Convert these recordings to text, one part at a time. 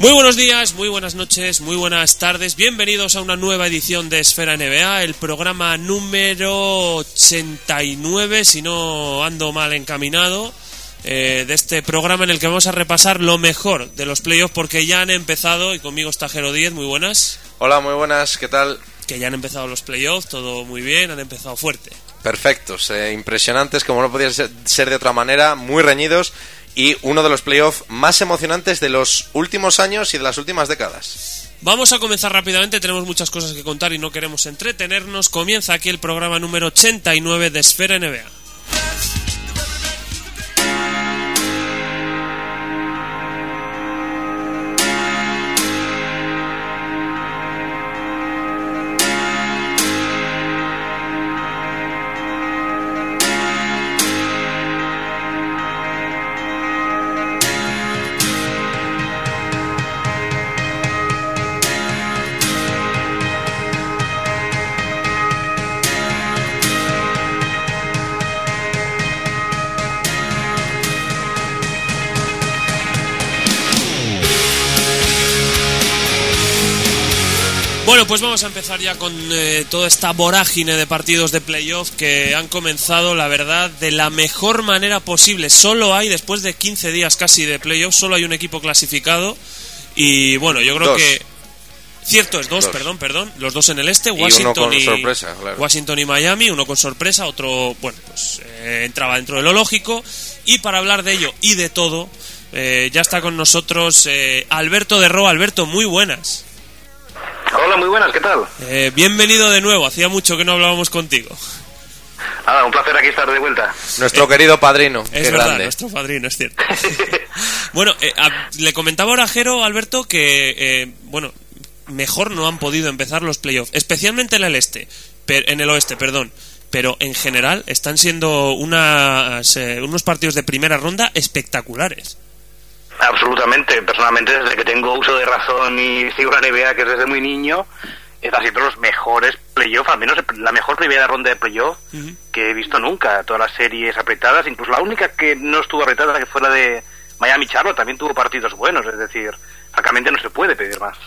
Muy buenos días, muy buenas noches, muy buenas tardes. Bienvenidos a una nueva edición de Esfera NBA, el programa número 89, si no ando mal encaminado, eh, de este programa en el que vamos a repasar lo mejor de los playoffs porque ya han empezado y conmigo está Jero 10, muy buenas. Hola, muy buenas, ¿qué tal? Que ya han empezado los playoffs, todo muy bien, han empezado fuerte. Perfectos, eh, impresionantes, como no podía ser, ser de otra manera, muy reñidos y uno de los playoffs más emocionantes de los últimos años y de las últimas décadas. Vamos a comenzar rápidamente, tenemos muchas cosas que contar y no queremos entretenernos. Comienza aquí el programa número 89 de Esfera NBA. Pues vamos a empezar ya con eh, toda esta vorágine de partidos de playoff que han comenzado, la verdad, de la mejor manera posible. Solo hay, después de 15 días casi de playoff, solo hay un equipo clasificado. Y bueno, yo creo Dos. que. Cierto, es dos, Dos. perdón, perdón. Los dos en el este, Washington y, sorpresa, claro. Washington y Miami, uno con sorpresa, otro, bueno, pues eh, entraba dentro de lo lógico. Y para hablar de ello y de todo, eh, ya está con nosotros eh, Alberto de Roa. Alberto, muy buenas. Hola, muy buenas, ¿qué tal? Eh, bienvenido de nuevo, hacía mucho que no hablábamos contigo. Nada, un placer aquí estar de vuelta. Nuestro querido padrino, Es qué verdad, grande. nuestro padrino, es cierto. bueno, eh, a- le comentaba ahora a Jero, Alberto, que, eh, bueno, mejor no han podido empezar los playoffs, especialmente en el este, per- en el oeste, perdón. Pero en general están siendo unas, eh, unos partidos de primera ronda espectaculares. Absolutamente, personalmente desde que tengo uso de razón y sigo la NBA, que es desde muy niño, están siendo los mejores playoffs, al menos la mejor primera ronda de playoff que he visto nunca. Todas las series apretadas, incluso la única que no estuvo apretada, que fue la de Miami Charlotte, también tuvo partidos buenos, es decir, francamente no se puede pedir más.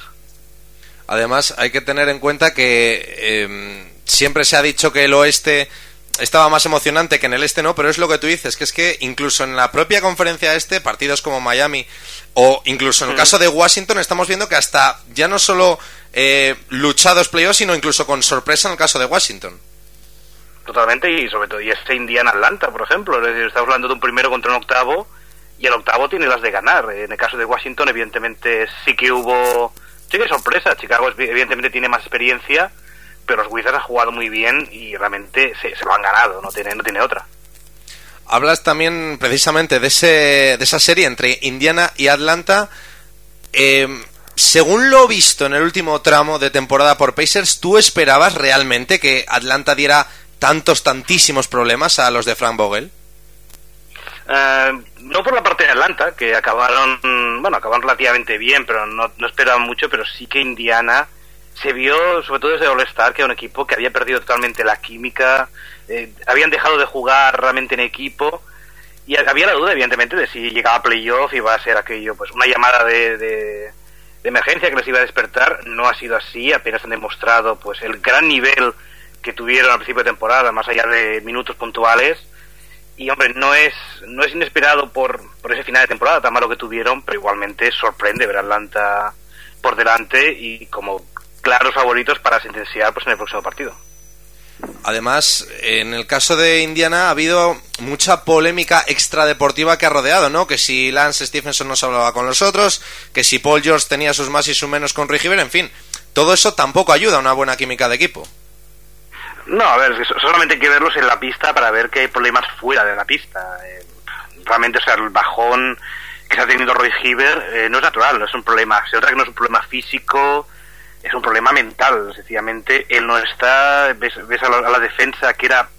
Además, hay que tener en cuenta que eh, siempre se ha dicho que el oeste estaba más emocionante que en el este, ¿no? Pero es lo que tú dices, que es que incluso en la propia conferencia este, partidos como Miami o incluso en el Mm. caso de Washington, estamos viendo que hasta ya no solo eh, luchados playoffs, sino incluso con sorpresa en el caso de Washington. Totalmente, y sobre todo, y este Indiana-Atlanta, por ejemplo. Es decir, estamos hablando de un primero contra un octavo, y el octavo tiene las de ganar. En el caso de Washington, evidentemente, sí que hubo. Sí que sorpresa. Chicago, evidentemente, tiene más experiencia, pero los Wizards han jugado muy bien y realmente se, se lo han ganado, no tiene, no tiene otra. Hablas también precisamente de, ese, de esa serie entre Indiana y Atlanta. Eh, según lo visto en el último tramo de temporada por Pacers, ¿tú esperabas realmente que Atlanta diera tantos, tantísimos problemas a los de Frank Vogel? Eh, no por la parte de Atlanta, que acabaron, bueno, acabaron relativamente bien, pero no, no esperaban mucho, pero sí que Indiana se vio, sobre todo desde All-Star, que era un equipo que había perdido totalmente la química, eh, habían dejado de jugar realmente en equipo, y había la duda, evidentemente, de si llegaba a playoff iba a ser aquello, pues una llamada de, de, emergencia que les iba a despertar. No ha sido así, apenas han demostrado pues el gran nivel que tuvieron al principio de temporada, más allá de minutos puntuales y hombre, no es no es inesperado por, por ese final de temporada tan malo que tuvieron, pero igualmente sorprende ver Atlanta por delante y como claros favoritos para sentenciar pues en el próximo partido. Además, en el caso de Indiana ha habido mucha polémica extradeportiva que ha rodeado, ¿no? Que si Lance Stephenson no se hablaba con los otros, que si Paul George tenía sus más y sus menos con Rigiver, en fin, todo eso tampoco ayuda a una buena química de equipo. No, a ver, solamente hay que verlos en la pista para ver que hay problemas fuera de la pista. Eh, realmente, o sea, el bajón que está teniendo Roy eh, no es natural, no es un problema. Se nota que no es un problema físico, es un problema mental. Sencillamente, él no está. Ves, ves a, la, a la defensa que era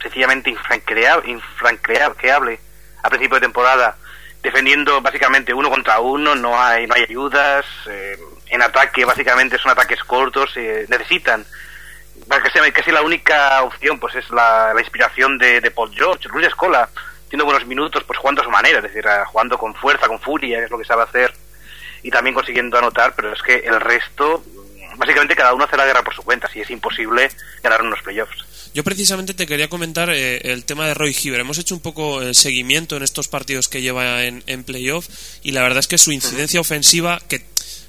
sencillamente infrancreable, infrancreable a principio de temporada, defendiendo básicamente uno contra uno, no hay, no hay ayudas. eh, en ataque, básicamente, son ataques cortos, eh, necesitan casi, casi la única opción pues es la, la inspiración de, de Paul George, Luis Escola, tiene buenos minutos pues jugando a su manera, es decir, jugando con fuerza, con furia, es lo que sabe hacer. y también consiguiendo anotar, pero es que el resto, básicamente cada uno hace la guerra por su cuenta, si es imposible ganar unos playoffs. Yo precisamente te quería comentar eh, el tema de Roy Hibbert. Hemos hecho un poco el seguimiento en estos partidos que lleva en, en playoff y la verdad es que su incidencia ofensiva, que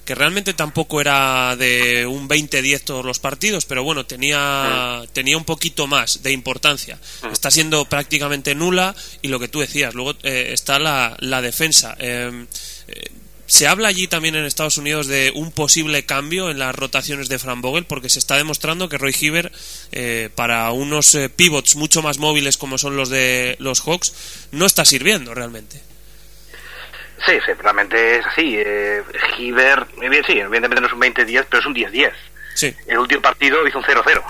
que realmente tampoco era de un 20-10 todos los partidos, pero bueno, tenía, tenía un poquito más de importancia. Está siendo prácticamente nula y lo que tú decías, luego eh, está la, la defensa. Em, eh, se habla allí también en Estados Unidos de un posible cambio en las rotaciones de Fran Vogel porque se está demostrando que Roy Hibbert eh, para unos pivots mucho más móviles como son los de los Hawks no está sirviendo realmente. Sí, sí, realmente es así. Eh, eh, sí, evidentemente no es un 20-10, pero es un 10-10. Sí. El último partido hizo un 0-0.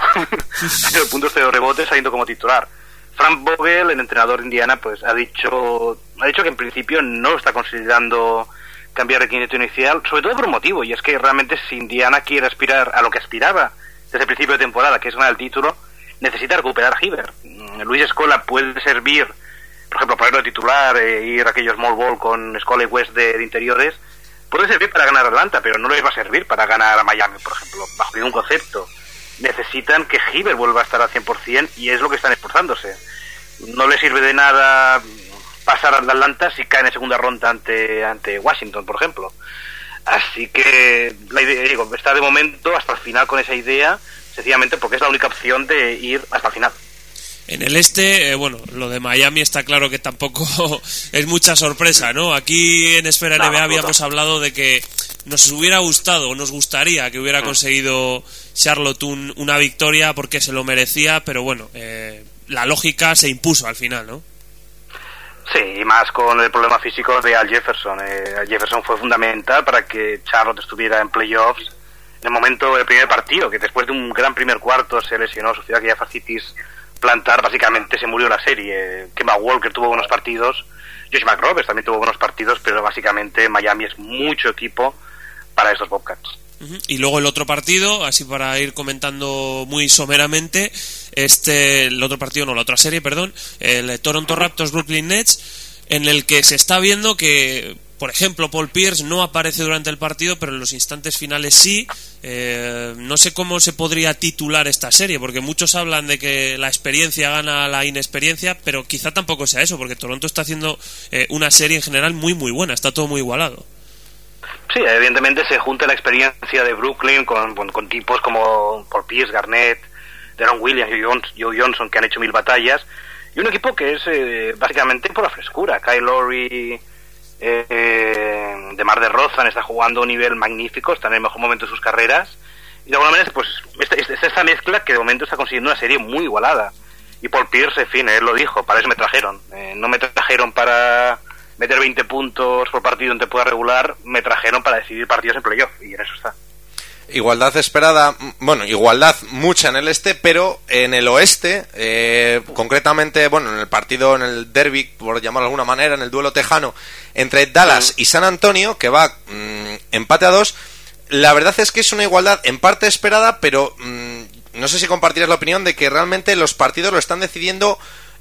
Cero puntos, cero rebotes, saliendo como titular. Frank Vogel, el entrenador de Indiana, pues ha dicho, ha dicho que en principio no está considerando cambiar el quinteto inicial, sobre todo por un motivo, y es que realmente si Indiana quiere aspirar a lo que aspiraba desde el principio de temporada, que es ganar el título, necesita recuperar a Hiver. Mm, Luis Escola puede servir por ejemplo, ponerlo de titular, e ir a aquellos small ball con Scully West de, interiores, puede servir para ganar a Atlanta, pero no les va a servir para ganar a Miami, por ejemplo, bajo ningún concepto. Necesitan que Hiver vuelva a estar al 100% y es lo que están esforzándose. No le sirve de nada pasar a Atlanta si cae en segunda ronda ante, ante Washington, por ejemplo. Así que la idea, digo, está de momento hasta el final con esa idea, sencillamente porque es la única opción de ir hasta el final. En el este, eh, bueno, lo de Miami está claro que tampoco es mucha sorpresa, ¿no? Aquí en Esfera NBA habíamos hablado de que nos hubiera gustado, o nos gustaría que hubiera mm. conseguido Charlotte una victoria porque se lo merecía, pero bueno, eh, la lógica se impuso al final, ¿no? Sí, y más con el problema físico de Al Jefferson. Eh, Al Jefferson fue fundamental para que Charlotte estuviera en playoffs en el momento del primer partido, que después de un gran primer cuarto se lesionó, sufrió aquella fascitis plantar, básicamente se murió la serie. Kemba Walker tuvo buenos partidos, Josh McRoberts también tuvo buenos partidos, pero básicamente Miami es mucho equipo para estos Bobcats. Y luego el otro partido, así para ir comentando muy someramente, este, el otro partido, no, la otra serie, perdón, el Toronto Raptors Brooklyn Nets, en el que se está viendo que por ejemplo, Paul Pierce no aparece durante el partido, pero en los instantes finales sí. Eh, no sé cómo se podría titular esta serie, porque muchos hablan de que la experiencia gana la inexperiencia, pero quizá tampoco sea eso, porque Toronto está haciendo eh, una serie en general muy, muy buena, está todo muy igualado. Sí, evidentemente se junta la experiencia de Brooklyn con, con, tipos como Paul Pierce, Garnett, Deron Williams, Joe Johnson, que han hecho mil batallas, y un equipo que es eh, básicamente por la frescura. Kyle Lowry eh, de Mar de Rozan está jugando a un nivel magnífico, está en el mejor momento de sus carreras. Y de alguna manera, pues, esta, esta, mezcla que de momento está consiguiendo una serie muy igualada. Y Paul Pierce, en fin, él lo dijo, para eso me trajeron. Eh, no me trajeron para meter 20 puntos por partido en temporada regular, me trajeron para decidir partidos en playoff, y en eso está. Igualdad esperada, bueno, igualdad mucha en el este, pero en el oeste, eh, concretamente, bueno, en el partido, en el derby, por llamarlo de alguna manera, en el duelo tejano entre Dallas y San Antonio, que va mm, empate a dos, la verdad es que es una igualdad en parte esperada, pero mm, no sé si compartirás la opinión de que realmente los partidos lo están decidiendo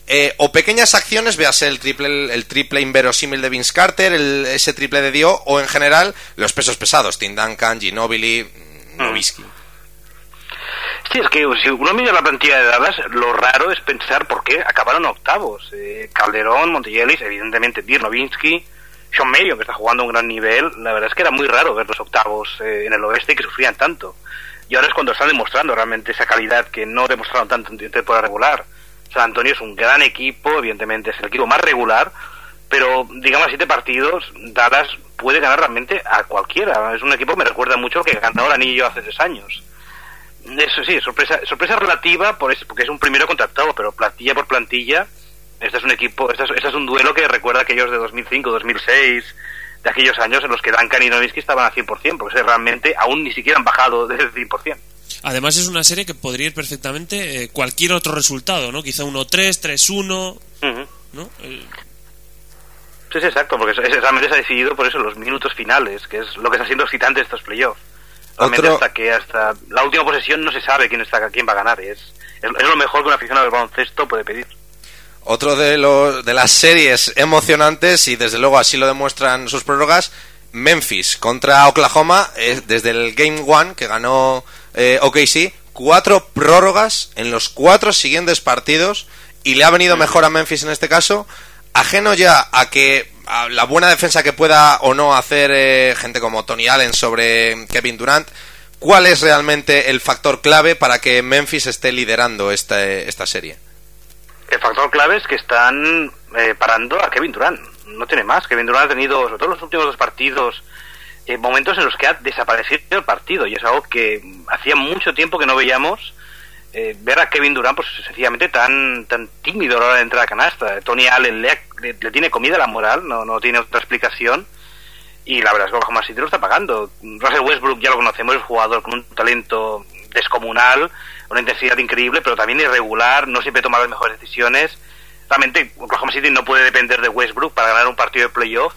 eh, o pequeñas acciones, veas el triple, el, triple inverosímil de Vince Carter, el, ese triple de Dio, o en general los pesos pesados, Tim Duncan, Ginobili, Novisky. Sí, es que si uno mira la plantilla de Dallas, lo raro es pensar por qué acabaron octavos. Eh, Calderón, Montigelis, evidentemente Dirk Nowitzki, Sean Mayo, que está jugando a un gran nivel. La verdad es que era muy raro ver los octavos eh, en el oeste que sufrían tanto. Y ahora es cuando están demostrando realmente esa calidad que no demostraron tanto en temporada regular. San Antonio es un gran equipo, evidentemente es el equipo más regular, pero digamos siete partidos, Dallas puede ganar realmente a cualquiera. Es un equipo que me recuerda mucho que ganó el anillo hace tres años. Eso sí, sorpresa, sorpresa relativa por porque es un primero contactado, pero plantilla por plantilla, este es un equipo, este es, este es un duelo que recuerda a aquellos de 2005, 2006, de aquellos años en los que Duncan y Nowitzki estaban al 100%, porque realmente aún ni siquiera han bajado desde el 100%. Además es una serie que podría ir perfectamente eh, cualquier otro resultado, ¿no? Quizá 1-3, 3-1, ¿no? Sí, sí, exacto, porque realmente se ha decidido por eso los minutos finales, que es lo que está siendo excitante estos playoffs. Realmente hasta que hasta la última posesión no se sabe quién está quién va a ganar, es, es, lo mejor que un aficionado del baloncesto puede pedir. Otro de los de las series emocionantes y desde luego así lo demuestran sus prórrogas Memphis contra Oklahoma, eh, desde el Game One que ganó eh, OKC, cuatro prórrogas en los cuatro siguientes partidos y le ha venido mejor a Memphis en este caso, ajeno ya a que a la buena defensa que pueda o no hacer eh, gente como Tony Allen sobre Kevin Durant, ¿cuál es realmente el factor clave para que Memphis esté liderando esta, esta serie? El factor clave es que están eh, parando a Kevin Durant. No tiene más. Kevin Durant ha tenido, sobre todo los últimos dos partidos, eh, momentos en los que ha desaparecido el partido. Y es algo que hacía mucho tiempo que no veíamos. Eh, ver a Kevin Durant, pues sencillamente tan tan tímido a la hora de entrar a canasta. Tony Allen le, le, tiene comida la moral, no, no tiene otra explicación. Y la verdad es que Oklahoma City lo está pagando. Russell Westbrook ya lo conocemos, es un jugador con un talento descomunal, una intensidad increíble, pero también irregular, no siempre toma las mejores decisiones. Realmente Oklahoma City no puede depender de Westbrook para ganar un partido de playoff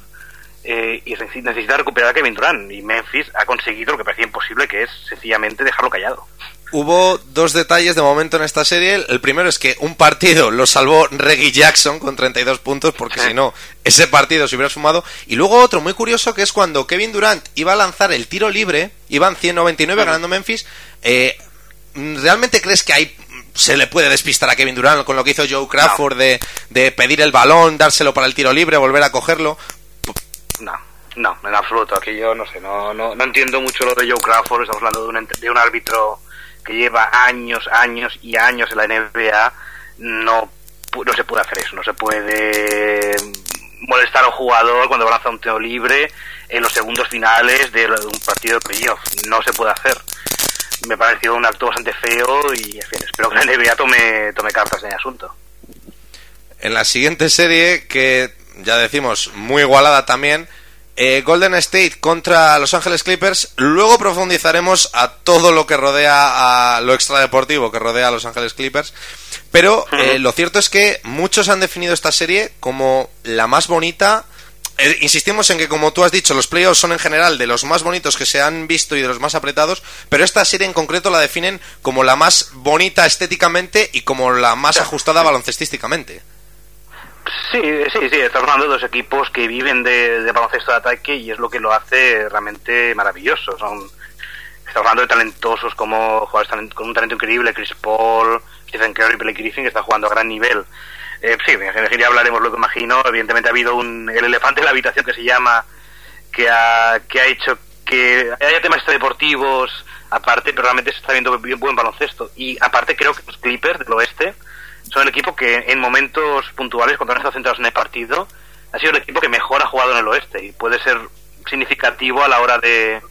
eh, y necesita recuperar a Kevin Durant. Y Memphis ha conseguido lo que parecía imposible, que es sencillamente dejarlo callado. Hubo dos detalles de momento en esta serie. El primero es que un partido lo salvó Reggie Jackson con 32 puntos, porque si no, ese partido se hubiera sumado. Y luego otro muy curioso que es cuando Kevin Durant iba a lanzar el tiro libre, iban 199 ganando Memphis. Eh, ¿Realmente crees que hay se le puede despistar a Kevin Durant con lo que hizo Joe Crawford de, de, pedir el balón, dárselo para el tiro libre, volver a cogerlo. No, no, en absoluto. Aquí yo no sé, no, no, no entiendo mucho lo de Joe Crawford. Estamos hablando de un, de un árbitro que lleva años, años y años en la NBA. No, no se puede hacer eso, no se puede molestar a un jugador cuando lanza un tiro libre en los segundos finales de un partido de playoff. No se puede hacer me pareció un acto bastante feo y en fin, espero que la NBA tome, tome cartas en el asunto. En la siguiente serie, que ya decimos muy igualada también, eh, Golden State contra Los Ángeles Clippers. Luego profundizaremos a todo lo que rodea a lo extradeportivo que rodea a Los Ángeles Clippers. Pero eh, lo cierto es que muchos han definido esta serie como la más bonita eh, insistimos en que, como tú has dicho, los playoffs son en general de los más bonitos que se han visto y de los más apretados, pero esta serie en concreto la definen como la más bonita estéticamente y como la más ajustada baloncestísticamente. Sí, sí, sí, estamos hablando de dos equipos que viven de, baloncesto de ataque y es lo que lo hace realmente maravilloso. Son, estamos hablando de talentosos como jugadores con un talento increíble, Chris Paul, Stephen Curry, Blake Griffin, que está jugando a gran nivel. Eh, sí, ya hablaremos lo que imagino. Evidentemente ha habido un, el elefante en la habitación que se llama, que ha, que ha hecho que haya temas deportivos aparte, pero realmente se está viendo bien buen baloncesto. Y aparte creo que los Clippers del oeste son el equipo que en momentos puntuales, cuando han estado centrados en el partido, ha sido el equipo que mejor ha jugado en el oeste y puede ser significativo a la hora de,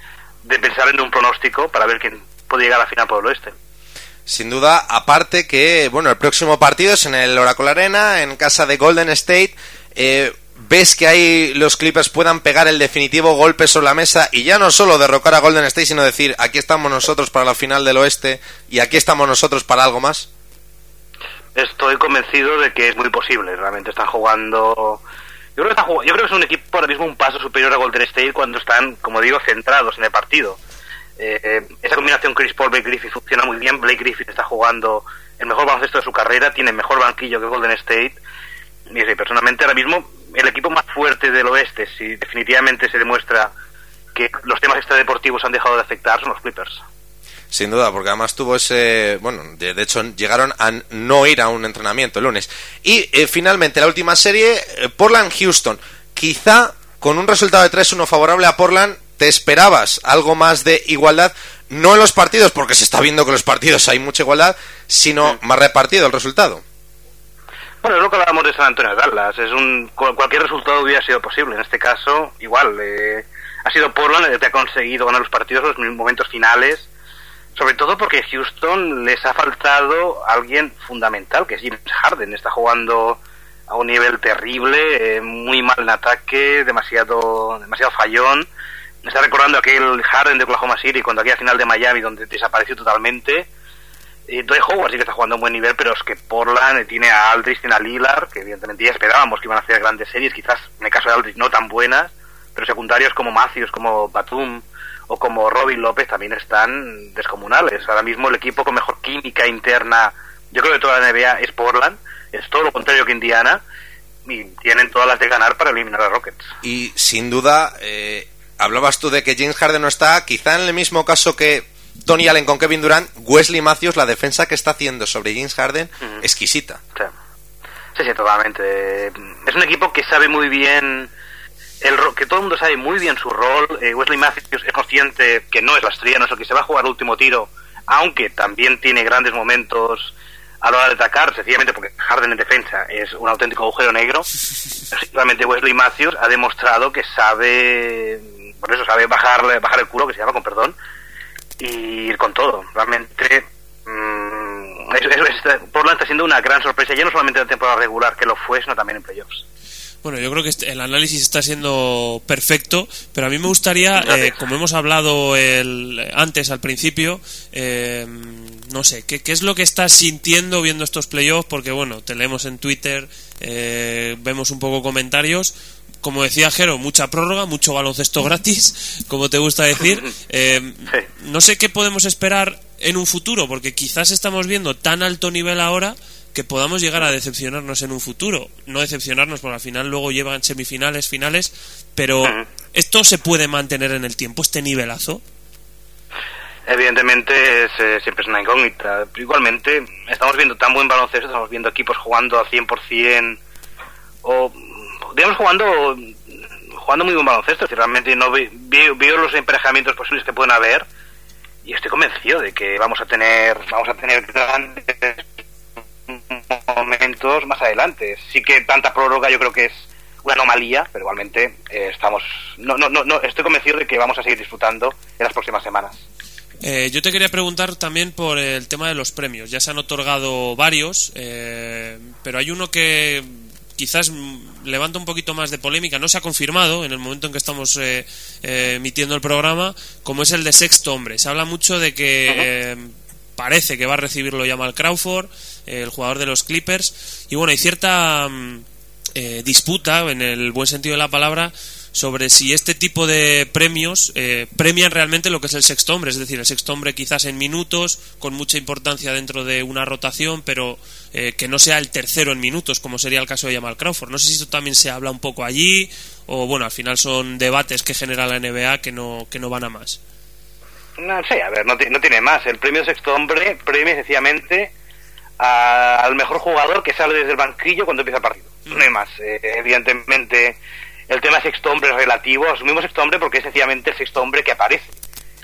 de pensar en un pronóstico para ver quién puede llegar a la final por el oeste. Sin duda, aparte que, bueno, el próximo partido es en el Oracle Arena, en casa de Golden State. Eh, ¿Ves que ahí los Clippers puedan pegar el definitivo golpe sobre la mesa y ya no solo derrocar a Golden State, sino decir, aquí estamos nosotros para la final del oeste y aquí estamos nosotros para algo más? Estoy convencido de que es muy posible. Realmente están jugando. Yo creo que, yo creo que es un equipo ahora mismo un paso superior a Golden State cuando están, como digo, centrados en el partido. Eh, esa combinación Chris Paul Blake Griffith funciona muy bien. Blake Griffith está jugando el mejor baloncesto de su carrera, tiene mejor banquillo que Golden State. Y sí, personalmente ahora mismo el equipo más fuerte del oeste, si definitivamente se demuestra que los temas extradeportivos han dejado de afectar, son los Clippers. Sin duda, porque además tuvo ese. Bueno, de, hecho, llegaron a no ir a un entrenamiento el lunes. Y eh, finalmente, la última serie, eh, Portland-Houston. Quizá con un resultado de 3-1 favorable a Portland, ¿Te esperabas algo más de igualdad? No en los partidos, porque se está viendo que en los partidos hay mucha igualdad, sino más repartido el resultado. Bueno, es lo que hablábamos de San Antonio de Dallas. Es un, cualquier resultado hubiera sido posible. En este caso, igual. Eh, ha sido Portland el que ha conseguido ganar los partidos en los momentos finales. Sobre todo porque Houston les ha faltado alguien fundamental, que es James Harden. Está jugando a un nivel terrible, eh, muy mal en ataque, demasiado, demasiado fallón me está recordando aquel Harden de Oklahoma City cuando aquella final de Miami donde desapareció totalmente. Y Dwight Howard sí que está jugando a un buen nivel, pero es que Portland tiene a Aldridge, tiene a Lillard, que evidentemente ya esperábamos que iban a hacer grandes series, quizás en el caso de Aldridge no tan buenas, pero secundarios como Matthews, como Batum o como Robin López también están descomunales. Ahora mismo el equipo con mejor química interna, yo creo que toda la NBA es Portland, es todo lo contrario que Indiana, y tienen todas las de ganar para eliminar a Rockets. Y sin duda, eh, hablabas tú de que James Harden no está, quizá en el mismo caso que Tony Allen con Kevin Durant, Wesley Matthews, la defensa que está haciendo sobre James Harden, exquisita. Sí. sí, totalmente. Es un equipo que sabe muy bien el que todo el mundo sabe muy bien su rol. Eh, Wesley Matthews es consciente que no es la estrella, no es el que se va a jugar el último tiro, aunque también tiene grandes momentos a la hora de atacar, sencillamente porque Harden en defensa es un auténtico agujero negro. Realmente Wesley Matthews ha demostrado que sabe, por eso sabe bajar, bajar el culo, que se llama con perdón, y ir con todo. Realmente, mmm, por lo está siendo una gran sorpresa, ya no solamente en la temporada regular, que lo fue, sino también en playoffs. Bueno, yo creo que el análisis está siendo perfecto, pero a mí me gustaría, eh, como hemos hablado el, antes al principio, eh, no sé, ¿qué, ¿qué, es lo que estás sintiendo viendo estos playoffs? Porque bueno, te leemos en Twitter, eh, vemos un poco comentarios. Como decía Jero, mucha prórroga, mucho baloncesto gratis, como te gusta decir. no sé qué podemos esperar en un futuro, porque quizás estamos viendo tan alto nivel ahora que podamos llegar a decepcionarnos en un futuro. No decepcionarnos, porque al final luego llevan semifinales, finales, pero ¿esto se puede mantener en el tiempo, este nivelazo? Evidentemente eh, siempre es una incógnita. igualmente estamos viendo tan buen baloncesto, estamos viendo equipos jugando al 100% o digamos jugando jugando muy buen baloncesto. Si realmente no veo, los emparejamientos posibles que pueden haber y estoy convencido de que vamos a tener vamos a tener grandes momentos más adelante. Sí que tanta prórroga yo creo que es una anomalía, pero igualmente eh, estamos no, no, no, estoy convencido de que vamos a seguir disfrutando en las próximas semanas. Eh, yo te quería preguntar también por el tema de los premios. Ya se han otorgado varios, eh, pero hay uno que quizás levanta un poquito más de polémica. No se ha confirmado en el momento en que estamos emitiendo el programa, como es el de sexto hombre. Se habla mucho de que parece que va a recibirlo Jamal Crawford, el jugador de los Clippers. Y bueno, hay cierta mm, eh, disputa, en el buen sentido de la palabra, sobre si este tipo de premios eh, premian realmente lo que es el sexto hombre, es decir, el sexto hombre quizás en minutos, con mucha importancia dentro de una rotación, pero eh, que no sea el tercero en minutos, como sería el caso de Jamal Crawford. No sé si esto también se habla un poco allí, o bueno, al final son debates que genera la NBA que no, que no van a más. No sé, a ver, no, no tiene más. El premio sexto hombre premia sencillamente al mejor jugador que sale desde el banquillo cuando empieza el partido. No hay más. Eh, evidentemente, el tema sexto hombre es relativo. Asumimos sexto hombre porque es sencillamente el sexto hombre que aparece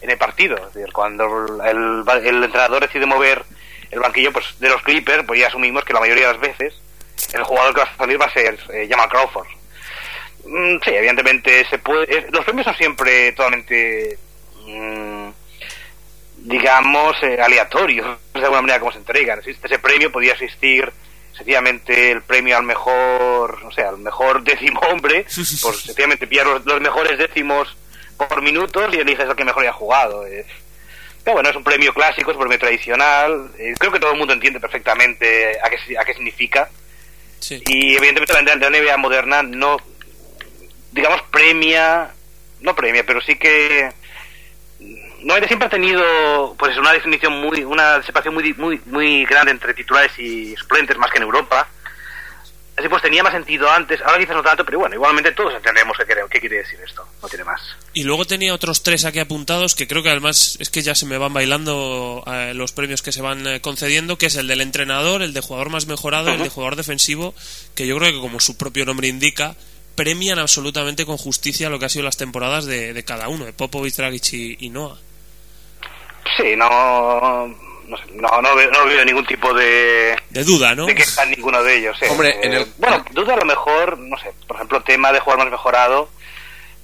en el partido. Es decir, cuando el, el, entrenador decide mover el banquillo pues de los Clippers, pues ya asumimos que la mayoría de las veces el jugador que va a salir va a ser eh, Jamal Crawford. Mm, sí, evidentemente se puede. Eh, los premios son siempre totalmente. Mm, digamos, eh, aleatorios, de alguna manera como se entregan. Existe ese premio, podría existir sencillamente el premio al mejor, no sé, al mejor décimo hombre, por sencillamente pillar los, mejores décimos por minutos y eliges al que mejor haya jugado. pero bueno, es un premio clásico, es un premio tradicional. Eh, creo que todo el mundo entiende perfectamente a qué, a qué significa. Y evidentemente la, la NBA moderna no, digamos, premia, no premia, pero sí que no siempre ha tenido pues una definición muy una separación muy muy muy grande entre titulares y suplentes más que en Europa. Así pues tenía más sentido antes. Ahora quizás no tanto pero bueno igualmente todos entendemos qué, qué quiere decir esto. No tiene más. Y luego tenía otros tres aquí apuntados que creo que además es que ya se me van bailando eh, los premios que se van eh, concediendo que es el del entrenador el de jugador más mejorado el de jugador defensivo que yo creo que como su propio nombre indica premian absolutamente con justicia lo que ha sido las temporadas de, cada uno de Popovich, Dragic y, y Noah Sí, no, no, sé, no, no, veo, ningún tipo de... De duda, ¿no? De que está ninguno de ellos. Hombre, en el... Bueno, duda a lo mejor, no sé, por ejemplo, el tema de jugar más mejorado,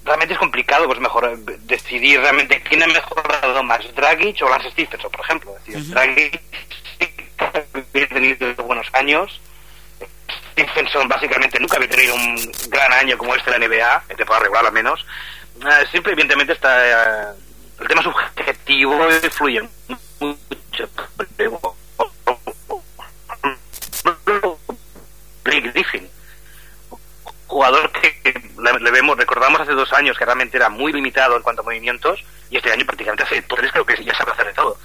realmente es complicado pues mejor decidir realmente quién ha mejorado más, Dragic o Lance Stephenson, por ejemplo. Es decir, Dragic había tenido buenos años, Stephenson básicamente nunca había tenido un gran año como este en la NBA, en temporada regular al menos. Uh, siempre, evidentemente, está... Uh, el tema subjetivo influye mucho. Blake Griffin, jugador que le, vemos, recordamos hace dos años que realmente era muy limitado en cuanto a movimientos y este año prácticamente hace tres creo que ya sabe hacer de todo.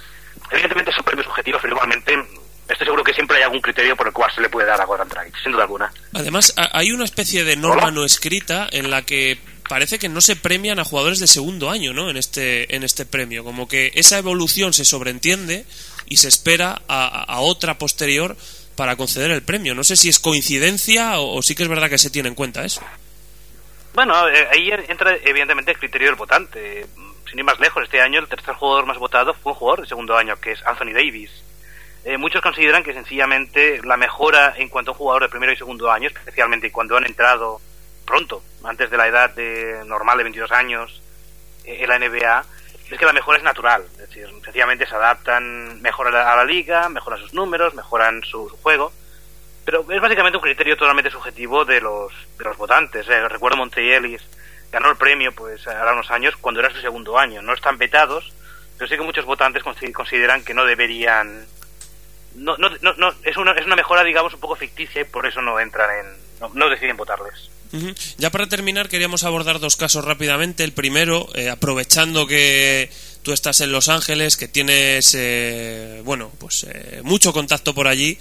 Evidentemente son premios subjetivos, pero igualmente estoy seguro que siempre hay algún criterio por el cual se le puede dar a Gordon Dragic, sin duda alguna. Además, hay una especie de norma no escrita en la que parece que no se premian a jugadores de segundo año, ¿no? En este, en este premio. Como que esa evolución se sobreentiende y se espera a, otra posterior para conceder el premio. No sé si es coincidencia o, sí que es verdad que se tiene en cuenta eso. Bueno, ahí entra evidentemente el criterio del votante. Sin ir más lejos, este año el tercer jugador más votado fue un jugador de segundo año, que es Anthony Davis. Eh, muchos consideran que sencillamente la mejora en cuanto a un jugador de primero y segundo año, especialmente cuando han entrado pronto, antes de la edad de, normal de 22 años eh, en la NBA, es que la mejora es natural. Es decir, sencillamente se adaptan mejor a la, liga, mejoran sus números, mejoran su, juego. Pero es básicamente un criterio totalmente subjetivo de los, de los votantes. Eh, recuerdo Monteyelis ganó el premio pues hace unos años cuando era su segundo año. No están vetados, pero sí que muchos votantes consideran que no deberían... No, no, no, es, una, es una mejora, digamos, un poco ficticia y por eso no entran en... no deciden votarles. Ya para terminar, queríamos abordar dos casos rápidamente. El primero, eh, aprovechando que tú estás en Los Ángeles, que tienes, eh, bueno, pues eh, mucho contacto por allí,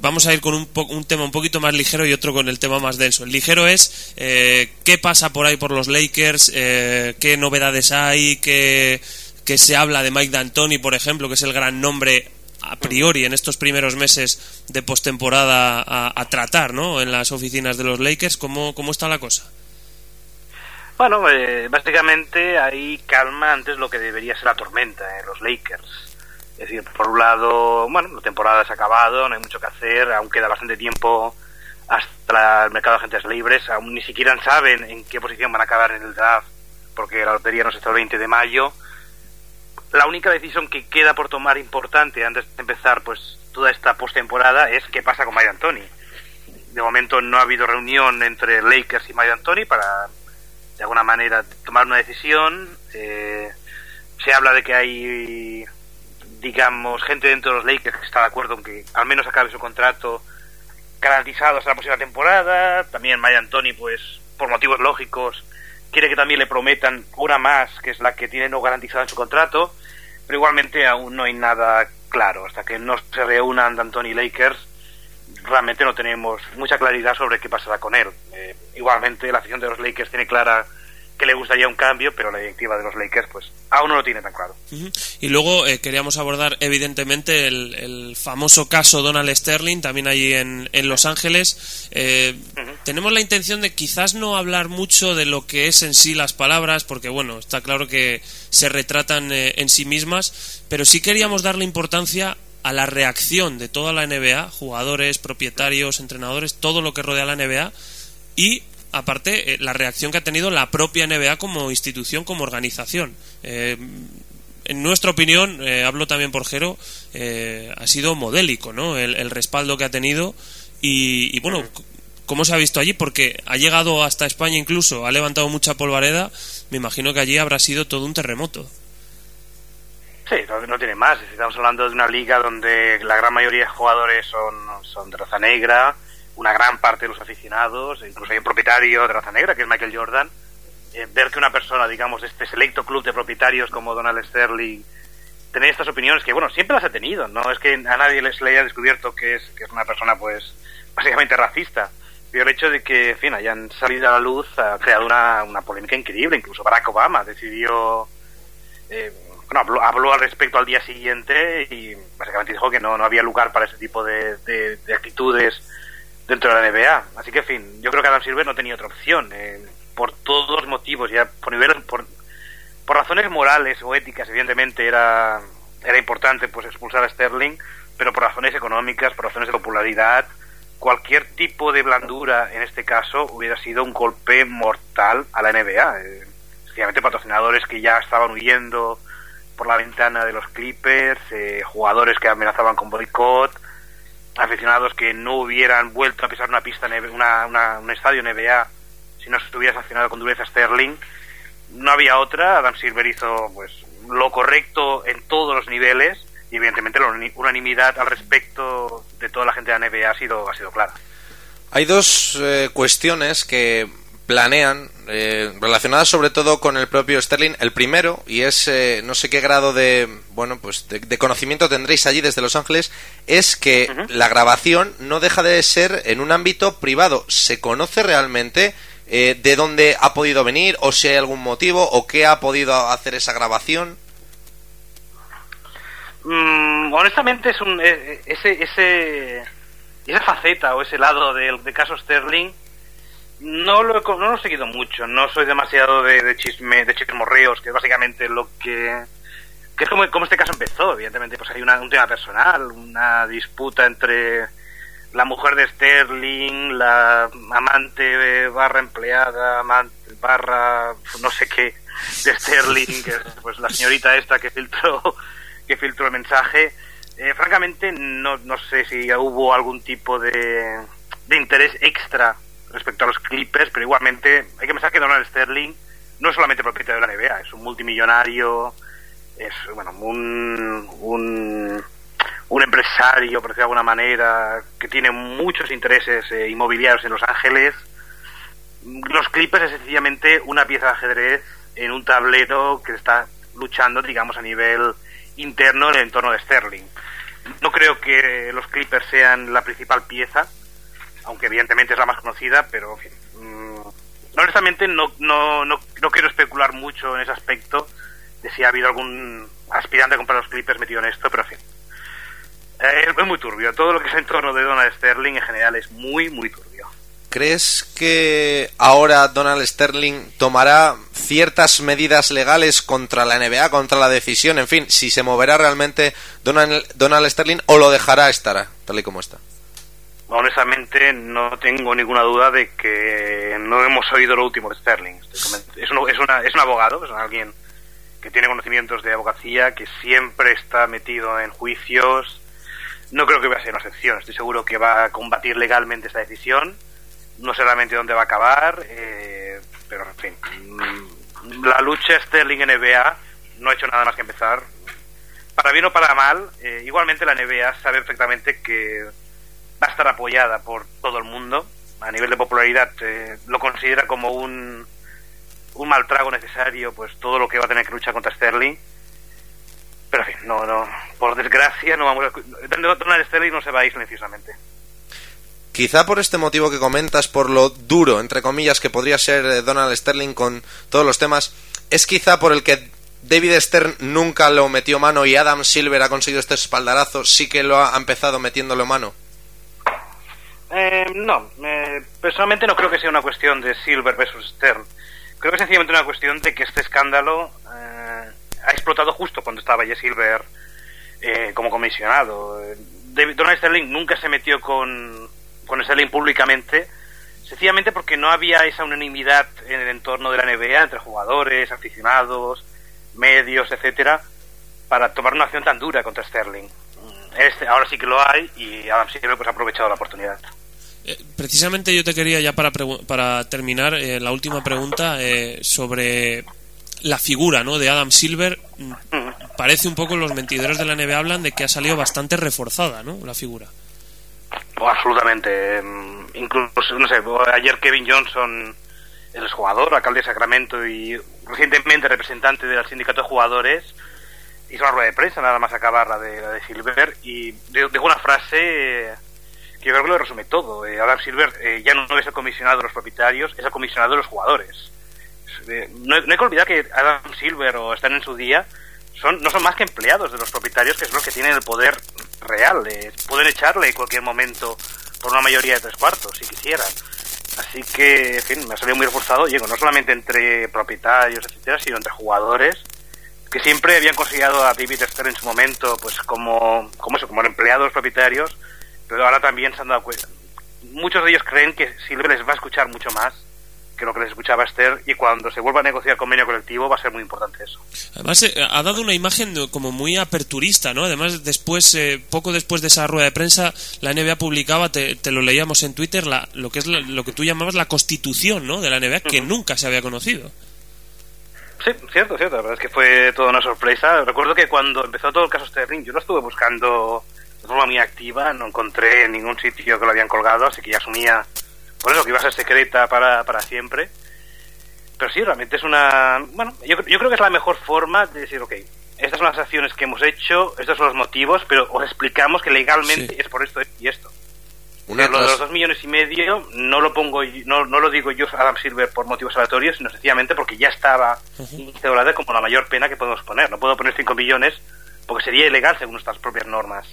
vamos a ir con un, un, tema un poquito más ligero y otro con el tema más denso. El ligero es qué pasa por ahí por los Lakers, qué novedades hay, qué se habla de Mike D'Antoni, por ejemplo, que es el gran nombre a priori en estos primeros meses de postemporada a, a tratar ¿no? en las oficinas de los Lakers? ¿Cómo, cómo está la cosa? Bueno, eh, básicamente hay calma antes lo que debería ser la tormenta en los Lakers. Es decir, por un lado, bueno, la temporada se ha acabado, no hay mucho que hacer, aún queda bastante tiempo hasta el mercado de agentes libres, aún ni siquiera saben en qué posición van a acabar en el draft, porque la lotería no se está el 20 de mayo, la única decisión que queda por tomar importante antes de empezar pues toda esta postemporada es qué pasa con Mike Anthony. De momento no ha habido reunión entre Lakers y Mike Anthony para de alguna manera tomar una decisión. Eh, se habla de que hay digamos gente dentro de los Lakers que está de acuerdo en que al menos acabe su contrato garantizado hasta la próxima temporada. También Mike Anthony pues por motivos lógicos quiere que también le prometan una más, que es la que tiene no garantizada en su contrato pero igualmente aún no hay nada claro. Hasta que no se reúnan D'Antoni y Lakers, realmente no tenemos mucha claridad sobre qué pasará con él. Eh, igualmente, la afición de los Lakers tiene clara que le gustaría un cambio, pero la directiva de los Lakers pues aún no lo tiene tan claro. Y luego eh, queríamos abordar evidentemente el, famoso caso Donald Sterling, también allí en, en Los Ángeles. Eh, tenemos la intención de quizás no hablar mucho de lo que es en sí las palabras, porque bueno, está claro que se retratan eh, en sí mismas, pero sí queríamos darle importancia a la reacción de toda la NBA, jugadores, propietarios, entrenadores, todo lo que rodea a la NBA y aparte, eh, la reacción que ha tenido la propia NBA como institución, como organización. Eh, en nuestra opinión, eh, hablo también por Jero, ha sido modélico, ¿no? El, respaldo que ha tenido y, bueno, ¿cómo se ha visto allí? Porque ha llegado hasta España incluso, ha levantado mucha polvareda, me imagino que allí habrá sido todo un terremoto. Sí, no, tiene más. Estamos hablando de una liga donde la gran mayoría de jugadores son, son de raza negra, una gran parte de los aficionados, incluso hay un propietario de raza negra que es Michael Jordan, eh, ver que una persona, digamos, de este selecto club de propietarios como Donald Sterling, tener estas opiniones que, bueno, siempre las ha tenido, no es que a nadie les le haya descubierto que es, que es una persona, pues, básicamente racista, pero el hecho de que, en fin, hayan salido a la luz ha creado una, una polémica increíble, incluso Barack Obama decidió... Eh, bueno, habló, al respecto al día siguiente y básicamente dijo que no, no había lugar para ese tipo de, de actitudes dentro de la NBA. Así que, en fin, yo creo que Adam Silver no tenía otra opción. Eh, por todos los motivos, ya por nivel, por, por razones morales o éticas, evidentemente era, era importante pues expulsar a Sterling, pero por razones económicas, por razones de popularidad, cualquier tipo de blandura en este caso hubiera sido un golpe mortal a la NBA. Eh, patrocinadores que ya estaban huyendo por la ventana de los Clippers, eh, jugadores que amenazaban con boicot, aficionados que no hubieran vuelto a pisar una pista, una, un estadio NBA si no se estuviera sancionado con dureza Sterling. No había otra. Adam Silver hizo pues lo correcto en todos los niveles y evidentemente la unanimidad al respecto de toda la gente de la NBA ha sido, ha sido clara. Hay dos eh, cuestiones que planean, eh, relacionadas sobre todo con el propio Sterling. El primero, y es eh, no sé qué grado de bueno pues de, conocimiento tendréis allí desde Los Ángeles, es que la grabación no deja de ser en un ámbito privado. ¿Se conoce realmente eh, de dónde ha podido venir o si hay algún motivo o qué ha podido hacer esa grabación? Mm, honestamente es un e, e, ese ese esa faceta o ese lado del de caso Sterling no lo, he, no lo he seguido mucho no soy demasiado de, de chisme de chismorreos que es básicamente lo que que es como, como este caso empezó evidentemente pues hay una, un tema personal una disputa entre la mujer de Sterling la amante barra empleada amante barra no sé qué de Sterling que es pues la señorita esta que filtró que filtró el mensaje. Eh, francamente, no, no sé si hubo algún tipo de, de interés extra respecto a los Clippers, pero igualmente hay que pensar que Donald Sterling no es solamente propietario de la NBA, es un multimillonario, es bueno un, un, un empresario, por decirlo de alguna manera, que tiene muchos intereses eh, inmobiliarios en Los Ángeles. Los Clippers es sencillamente una pieza de ajedrez en un tablero que está luchando, digamos, a nivel interno en el entorno de Sterling. No creo que los Clippers sean la principal pieza, aunque evidentemente es la más conocida, pero mm, honestamente no, no, no, no, quiero especular mucho en ese aspecto de si ha habido algún aspirante a comprar los Clippers metido en esto, pero en fin. Eh, es muy turbio. Todo lo que es en torno de Donald Sterling en general es muy, muy turbio. ¿Crees que ahora Donald Sterling tomará ciertas medidas legales contra la NBA, contra la decisión? En fin, si se moverá realmente Donald, Donald Sterling o lo dejará estar tal y como está. Honestamente, no tengo ninguna duda de que no hemos oído lo último de Sterling. Es un, es, una, es un abogado, es alguien que tiene conocimientos de abogacía, que siempre está metido en juicios. No creo que vaya a ser una excepción. Estoy seguro que va a combatir legalmente esta decisión no sé realmente dónde va a acabar, eh, pero en fin, mm, la lucha Sterling NBA no ha hecho nada más que empezar. Para bien o para mal, eh, igualmente la NBA sabe perfectamente que va a estar apoyada por todo el mundo. A nivel de popularidad eh, lo considera como un, un mal trago necesario, pues todo lo que va a tener que luchar contra Sterling. Pero en fin, no, no, por desgracia no vamos a... Donald Sterling no se va a ir silenciosamente. Quizá por este motivo que comentas, por lo duro, entre comillas, que podría ser eh, Donald Sterling con todos los temas, es quizá por el que David Stern nunca lo metió mano y Adam Silver ha conseguido este espaldarazo, sí que lo ha empezado metiéndolo mano. Eh, no, eh, personalmente no creo que sea una cuestión de Silver versus Stern. Creo que es sencillamente una cuestión de que este escándalo eh, ha explotado justo cuando estaba ya Silver eh, como comisionado. David, Donald Sterling nunca se metió con, con Sterling públicamente, sencillamente porque no había esa unanimidad en el entorno de la NBA entre jugadores, aficionados, medios, etcétera, para tomar una acción tan dura contra Sterling. Este, ahora sí que lo hay y Adam Silver pues, ha aprovechado la oportunidad. Eh, precisamente yo te quería ya para, para terminar eh, la última pregunta eh, sobre la figura ¿no? de Adam Silver. Parece un poco los mentidores de la NBA hablan de que ha salido bastante reforzada ¿no? la figura. Oh, absolutamente. Mm, incluso, no sé, ayer Kevin Johnson, el jugador, alcalde de Sacramento y recientemente representante del sindicato de jugadores, hizo una rueda de prensa nada más acabar la de, la de Silver y dijo una frase que yo creo que lo resume todo. Eh, Adam Silver eh, ya no es el comisionado de los propietarios, es el comisionado de los jugadores. Eh, no, hay que olvidar que Adam Silver o están en su día son, no son más que empleados de los propietarios, que es los que tienen el poder real. Pueden echarle en cualquier momento por una mayoría de tres cuartos, si quisieran. Así que, en fin, me ha salido muy reforzado, digo, no solamente entre propietarios, etcétera, sino entre jugadores que siempre habían considerado a David Stern en su momento, pues como, como eso, como empleados propietarios, pero ahora también se han dado cuenta. Muchos de ellos creen que Silver les va a escuchar mucho más que lo que les escuchaba Esther y cuando se vuelva a negociar convenio colectivo va a ser muy importante eso. Además eh, ha dado una imagen como muy aperturista, ¿no? Además después eh, poco después de esa rueda de prensa la NBA publicaba, te, te lo leíamos en Twitter, la, lo que es la, lo que tú llamabas la constitución, ¿no? De la NBA que uh -huh. nunca se había conocido. Sí, cierto, cierto. La verdad es que fue toda una sorpresa. Recuerdo que cuando empezó todo el caso Sterling, yo lo estuve buscando de forma muy activa, no encontré en ningún sitio que lo habían colgado, así que ya asumía por eso que iba a ser secreta para, para siempre. Pero sí, realmente es una... Bueno, yo, yo creo que es la mejor forma de decir, ok, estas son las acciones que hemos hecho, estos son los motivos, pero os explicamos que legalmente sí. es por esto y esto. Una lo de los dos millones y medio no lo pongo no, no lo digo yo Adam Silver por motivos aleatorios, sino sencillamente porque ya estaba uh como la mayor pena que podemos poner. No puedo poner 5 millones porque sería ilegal según nuestras propias normas.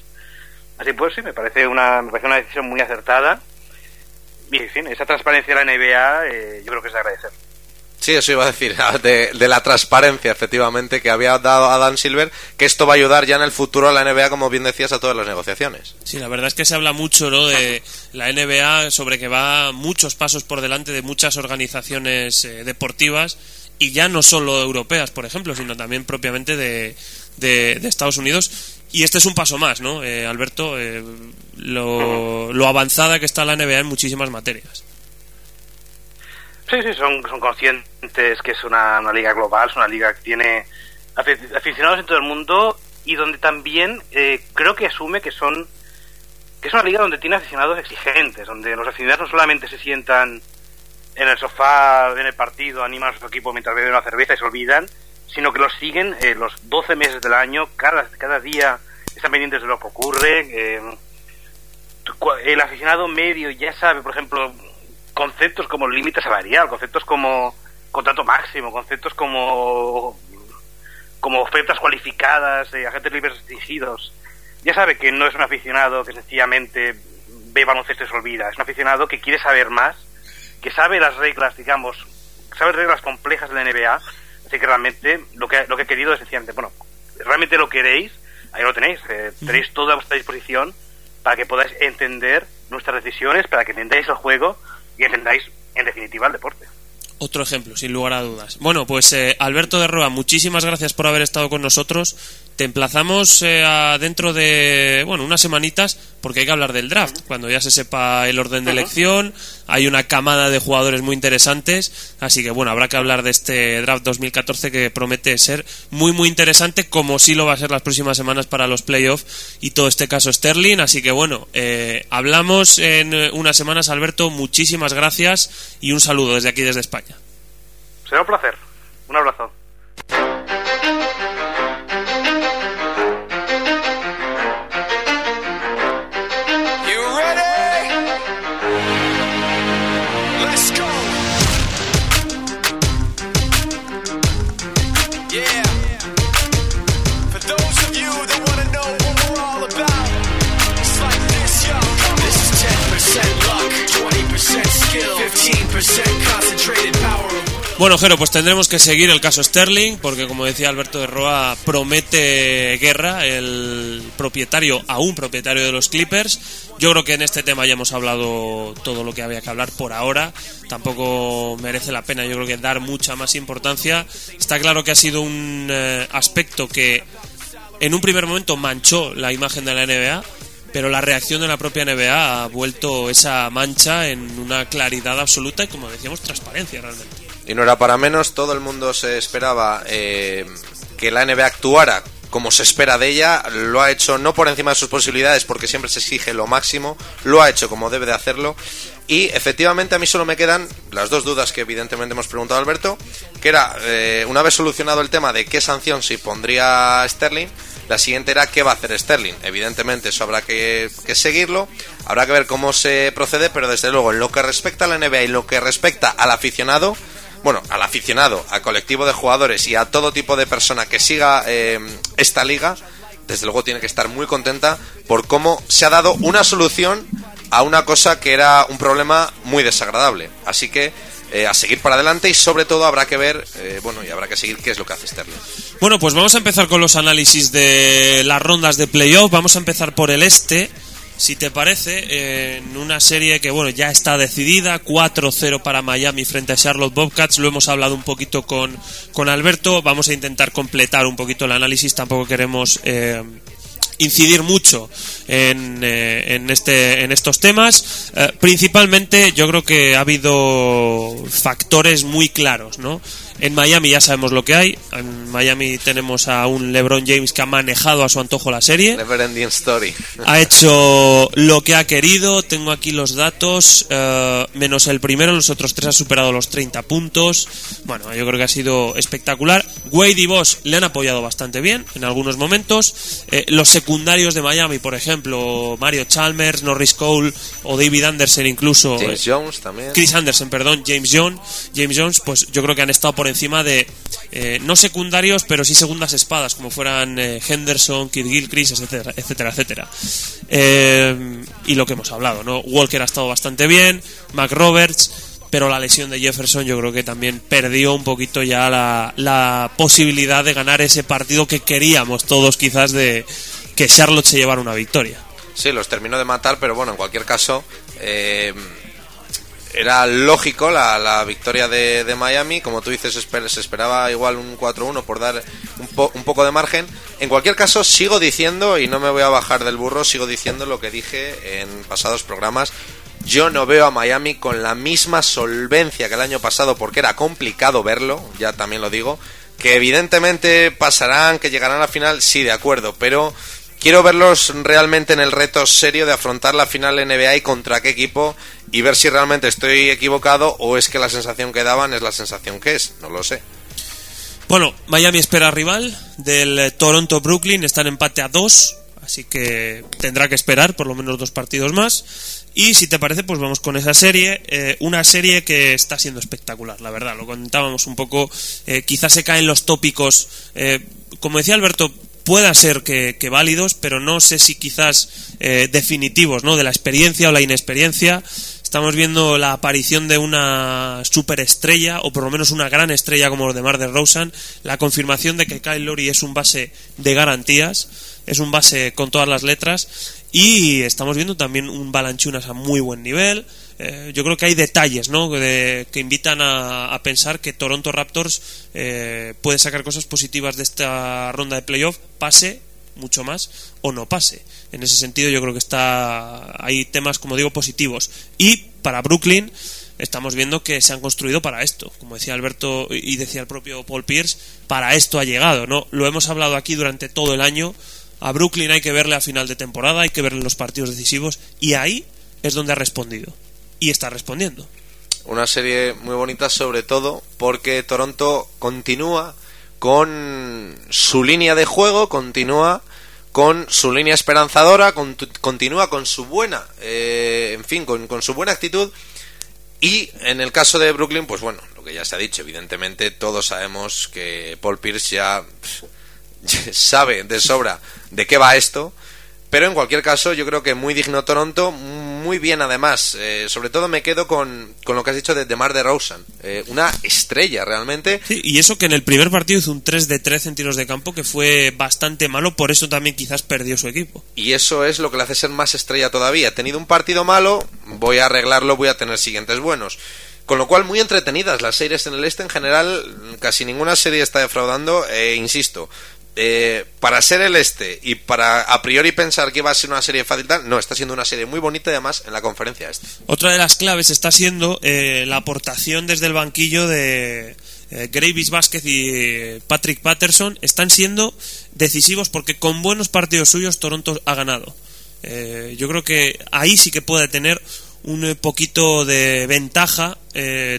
Así pues, sí, me parece una, me parece una decisión muy acertada. Y, en fin, esa transparencia de la NBA eh, yo creo que es de agradecer. Sí, eso iba a decir, de, la transparencia, efectivamente, que había dado Adam Silver, que esto va a ayudar ya en el futuro a la NBA, como bien decías, a todas las negociaciones. Sí, la verdad es que se habla mucho ¿no? de la NBA, sobre que va muchos pasos por delante de muchas organizaciones eh, deportivas, y ya no solo europeas, por ejemplo, sino también propiamente de, de, Estados Unidos. Y este es un paso más, ¿no, eh, Alberto? Eh, lo, avanzada que está la NBA en muchísimas materias. Sí, sí, son, son conscientes que es una, liga global, es una liga que tiene aficionados en todo el mundo y donde también eh, creo que asume que son que es una liga donde tiene aficionados exigentes, donde los aficionados no solamente se sientan en el sofá, en el partido, animan a su equipo mientras beben una cerveza y se olvidan, sino que los siguen eh, los 12 meses del año, cada, cada día están pendientes de lo que ocurre. Eh, el aficionado medio ya sabe, por ejemplo, conceptos como límite salarial, conceptos como contrato máximo, conceptos como como ofertas cualificadas, eh, agentes libres restringidos. Ya sabe que no es un aficionado que sencillamente ve baloncesto y se olvida, es un aficionado que quiere saber más, que sabe las reglas, digamos, sabe reglas complejas de la NBA, que realmente lo que, lo que he querido es sencillamente, bueno, realmente lo queréis, ahí lo tenéis, eh, tenéis toda a vuestra disposición para que podáis entender nuestras decisiones, para que entendáis el juego y entendáis, en definitiva, el deporte. Otro ejemplo, sin lugar a dudas. Bueno, pues eh, Alberto de Roa, muchísimas gracias por haber estado con nosotros. Te emplazamos eh, dentro de, bueno, unas semanitas, porque hay que hablar del draft. Cuando ya se sepa el orden de elección, hay una camada de jugadores muy interesantes. Así que, bueno, habrá que hablar de este draft 2014 que promete ser muy, muy interesante, como sí lo va a ser las próximas semanas para los playoffs y todo este caso Sterling. Así que, bueno, eh, hablamos en unas semanas, Alberto. Muchísimas gracias y un saludo desde aquí, desde España. Será un placer. Un abrazo. Bueno, Jero, pues tendremos que seguir el caso Sterling, porque como decía Alberto de Roa, promete guerra el propietario, a un propietario de los Clippers. Yo creo que en este tema ya hemos hablado todo lo que había que hablar por ahora. Tampoco merece la pena, yo creo que dar mucha más importancia. Está claro que ha sido un eh, aspecto que en un primer momento manchó la imagen de la NBA, pero la reacción de la propia NBA ha vuelto esa mancha en una claridad absoluta y, como decíamos, transparencia realmente. Y no era para menos, todo el mundo se esperaba eh, que la NBA actuara como se espera de ella, lo ha hecho no por encima de sus posibilidades porque siempre se exige lo máximo, lo ha hecho como debe de hacerlo y efectivamente a mí solo me quedan las dos dudas que evidentemente hemos preguntado a Alberto, que era eh, una vez solucionado el tema de qué sanción se pondría Sterling, la siguiente era qué va a hacer Sterling. Evidentemente eso habrá que, que, seguirlo, habrá que ver cómo se procede, pero desde luego en lo que respecta a la NBA y lo que respecta al aficionado, bueno, al aficionado, al colectivo de jugadores y a todo tipo de persona que siga eh, esta liga, desde luego tiene que estar muy contenta por cómo se ha dado una solución a una cosa que era un problema muy desagradable. Así que eh, a seguir para adelante y sobre todo habrá que ver, eh, bueno, y habrá que seguir qué es lo que hace Sterling. Bueno, pues vamos a empezar con los análisis de las rondas de playoff. Vamos a empezar por el este si te parece, en una serie que bueno ya está decidida, 4-0 para Miami frente a Charlotte Bobcats, lo hemos hablado un poquito con, con Alberto, vamos a intentar completar un poquito el análisis, tampoco queremos eh, incidir mucho en, eh, en, este, en estos temas. Eh, principalmente yo creo que ha habido factores muy claros, ¿no? En Miami ya sabemos lo que hay. En Miami tenemos a un LeBron James que ha manejado a su antojo la serie. Story. Ha hecho lo que ha querido. Tengo aquí los datos. Eh, menos el primero, los otros tres ha superado los 30 puntos. Bueno, yo creo que ha sido espectacular. Wade y Boss le han apoyado bastante bien en algunos momentos. Eh, los secundarios de Miami, por ejemplo, Mario Chalmers, Norris Cole o David Anderson incluso. James eh, Jones también. Chris Anderson, perdón, James Jones. James Jones, pues yo creo que han estado por encima de, eh, no secundarios, pero sí segundas espadas, como fueran eh, Henderson, Kirk Gilchrist, etcétera, etcétera, etcétera. Eh, y lo que hemos hablado, ¿no? Walker ha estado bastante bien, Mac Roberts, pero la lesión de Jefferson yo creo que también perdió un poquito ya la, la posibilidad de ganar ese partido que queríamos todos quizás de que Charlotte se llevara una victoria. Sí, los terminó de matar, pero bueno, en cualquier caso, era lógico la, la victoria de, de Miami. Como tú dices, esper- se esperaba igual un 4-1 por dar un, po- un poco de margen. En cualquier caso, sigo diciendo, y no me voy a bajar del burro, sigo diciendo lo que dije en pasados programas. Yo no veo a Miami con la misma solvencia que el año pasado, porque era complicado verlo, ya también lo digo. Que evidentemente pasarán, que llegarán a la final, sí, de acuerdo, pero quiero verlos realmente en el reto serio de afrontar la final NBA y contra qué equipo y ver si realmente estoy equivocado o es que la sensación que daban es la sensación que es, no lo sé. Bueno, Miami espera rival del eh, Toronto Brooklyn, está en empate a dos, así que tendrá que esperar por lo menos dos partidos más. Y si te parece, pues vamos con esa serie, eh, una serie que está siendo espectacular, la verdad, lo comentábamos un poco, eh, quizás se caen los tópicos, eh, como decía Alberto, pueda ser que, válidos, pero no sé si quizás eh, definitivos, ¿no? De la experiencia o la inexperiencia. Estamos viendo la aparición de una superestrella, o por lo menos una gran estrella como los de Mar de Rosen, la confirmación de que Kyle Lowry es un base de garantías, es un base con todas las letras, y estamos viendo también un Balanchunas a muy buen nivel. Eh, yo creo que hay detalles ¿no? de- que invitan a, pensar que Toronto Raptors eh, puede sacar cosas positivas de esta ronda de playoff, pase mucho más o no pase. En ese sentido yo creo que está hay temas como digo positivos y para Brooklyn estamos viendo que se han construido para esto, como decía Alberto y decía el propio Paul Pierce, para esto ha llegado, ¿no? Lo hemos hablado aquí durante todo el año. A Brooklyn hay que verle a final de temporada, hay que verle los partidos decisivos y ahí es donde ha respondido y está respondiendo. Una serie muy bonita sobre todo porque Toronto continúa con su línea de juego, continúa con su línea esperanzadora, con- continúa con su buena, eh, en fin, con, con su buena actitud. Y en el caso de Brooklyn, pues bueno, lo que ya se ha dicho, evidentemente todos sabemos que Paul Pierce ya sabe de sobra de qué va esto. Pero en cualquier caso, yo creo que muy digno Toronto, muy bien además. Eh, sobre todo me quedo con, con lo que has dicho de Demar de Rosen. Eh, una estrella realmente. Sí, y eso que en el primer partido hizo un 3 de 13 en tiros de campo que fue bastante malo, por eso también quizás perdió su equipo. Y eso es lo que le hace ser más estrella todavía. He tenido un partido malo, voy a arreglarlo, voy a tener siguientes buenos. Con lo cual, muy entretenidas las series en el este en general. Casi ninguna serie está defraudando. E insisto, eh, para ser el este y para a priori pensar que iba a ser una serie fácil, no, está siendo una serie muy bonita y además en la conferencia. Otra de las claves está siendo eh, la aportación desde el banquillo de eh, Gravis Vázquez y Patrick Patterson. Están siendo decisivos porque con buenos partidos suyos Toronto ha ganado. Eh, yo creo que ahí sí que puede tener un eh, poquito de ventaja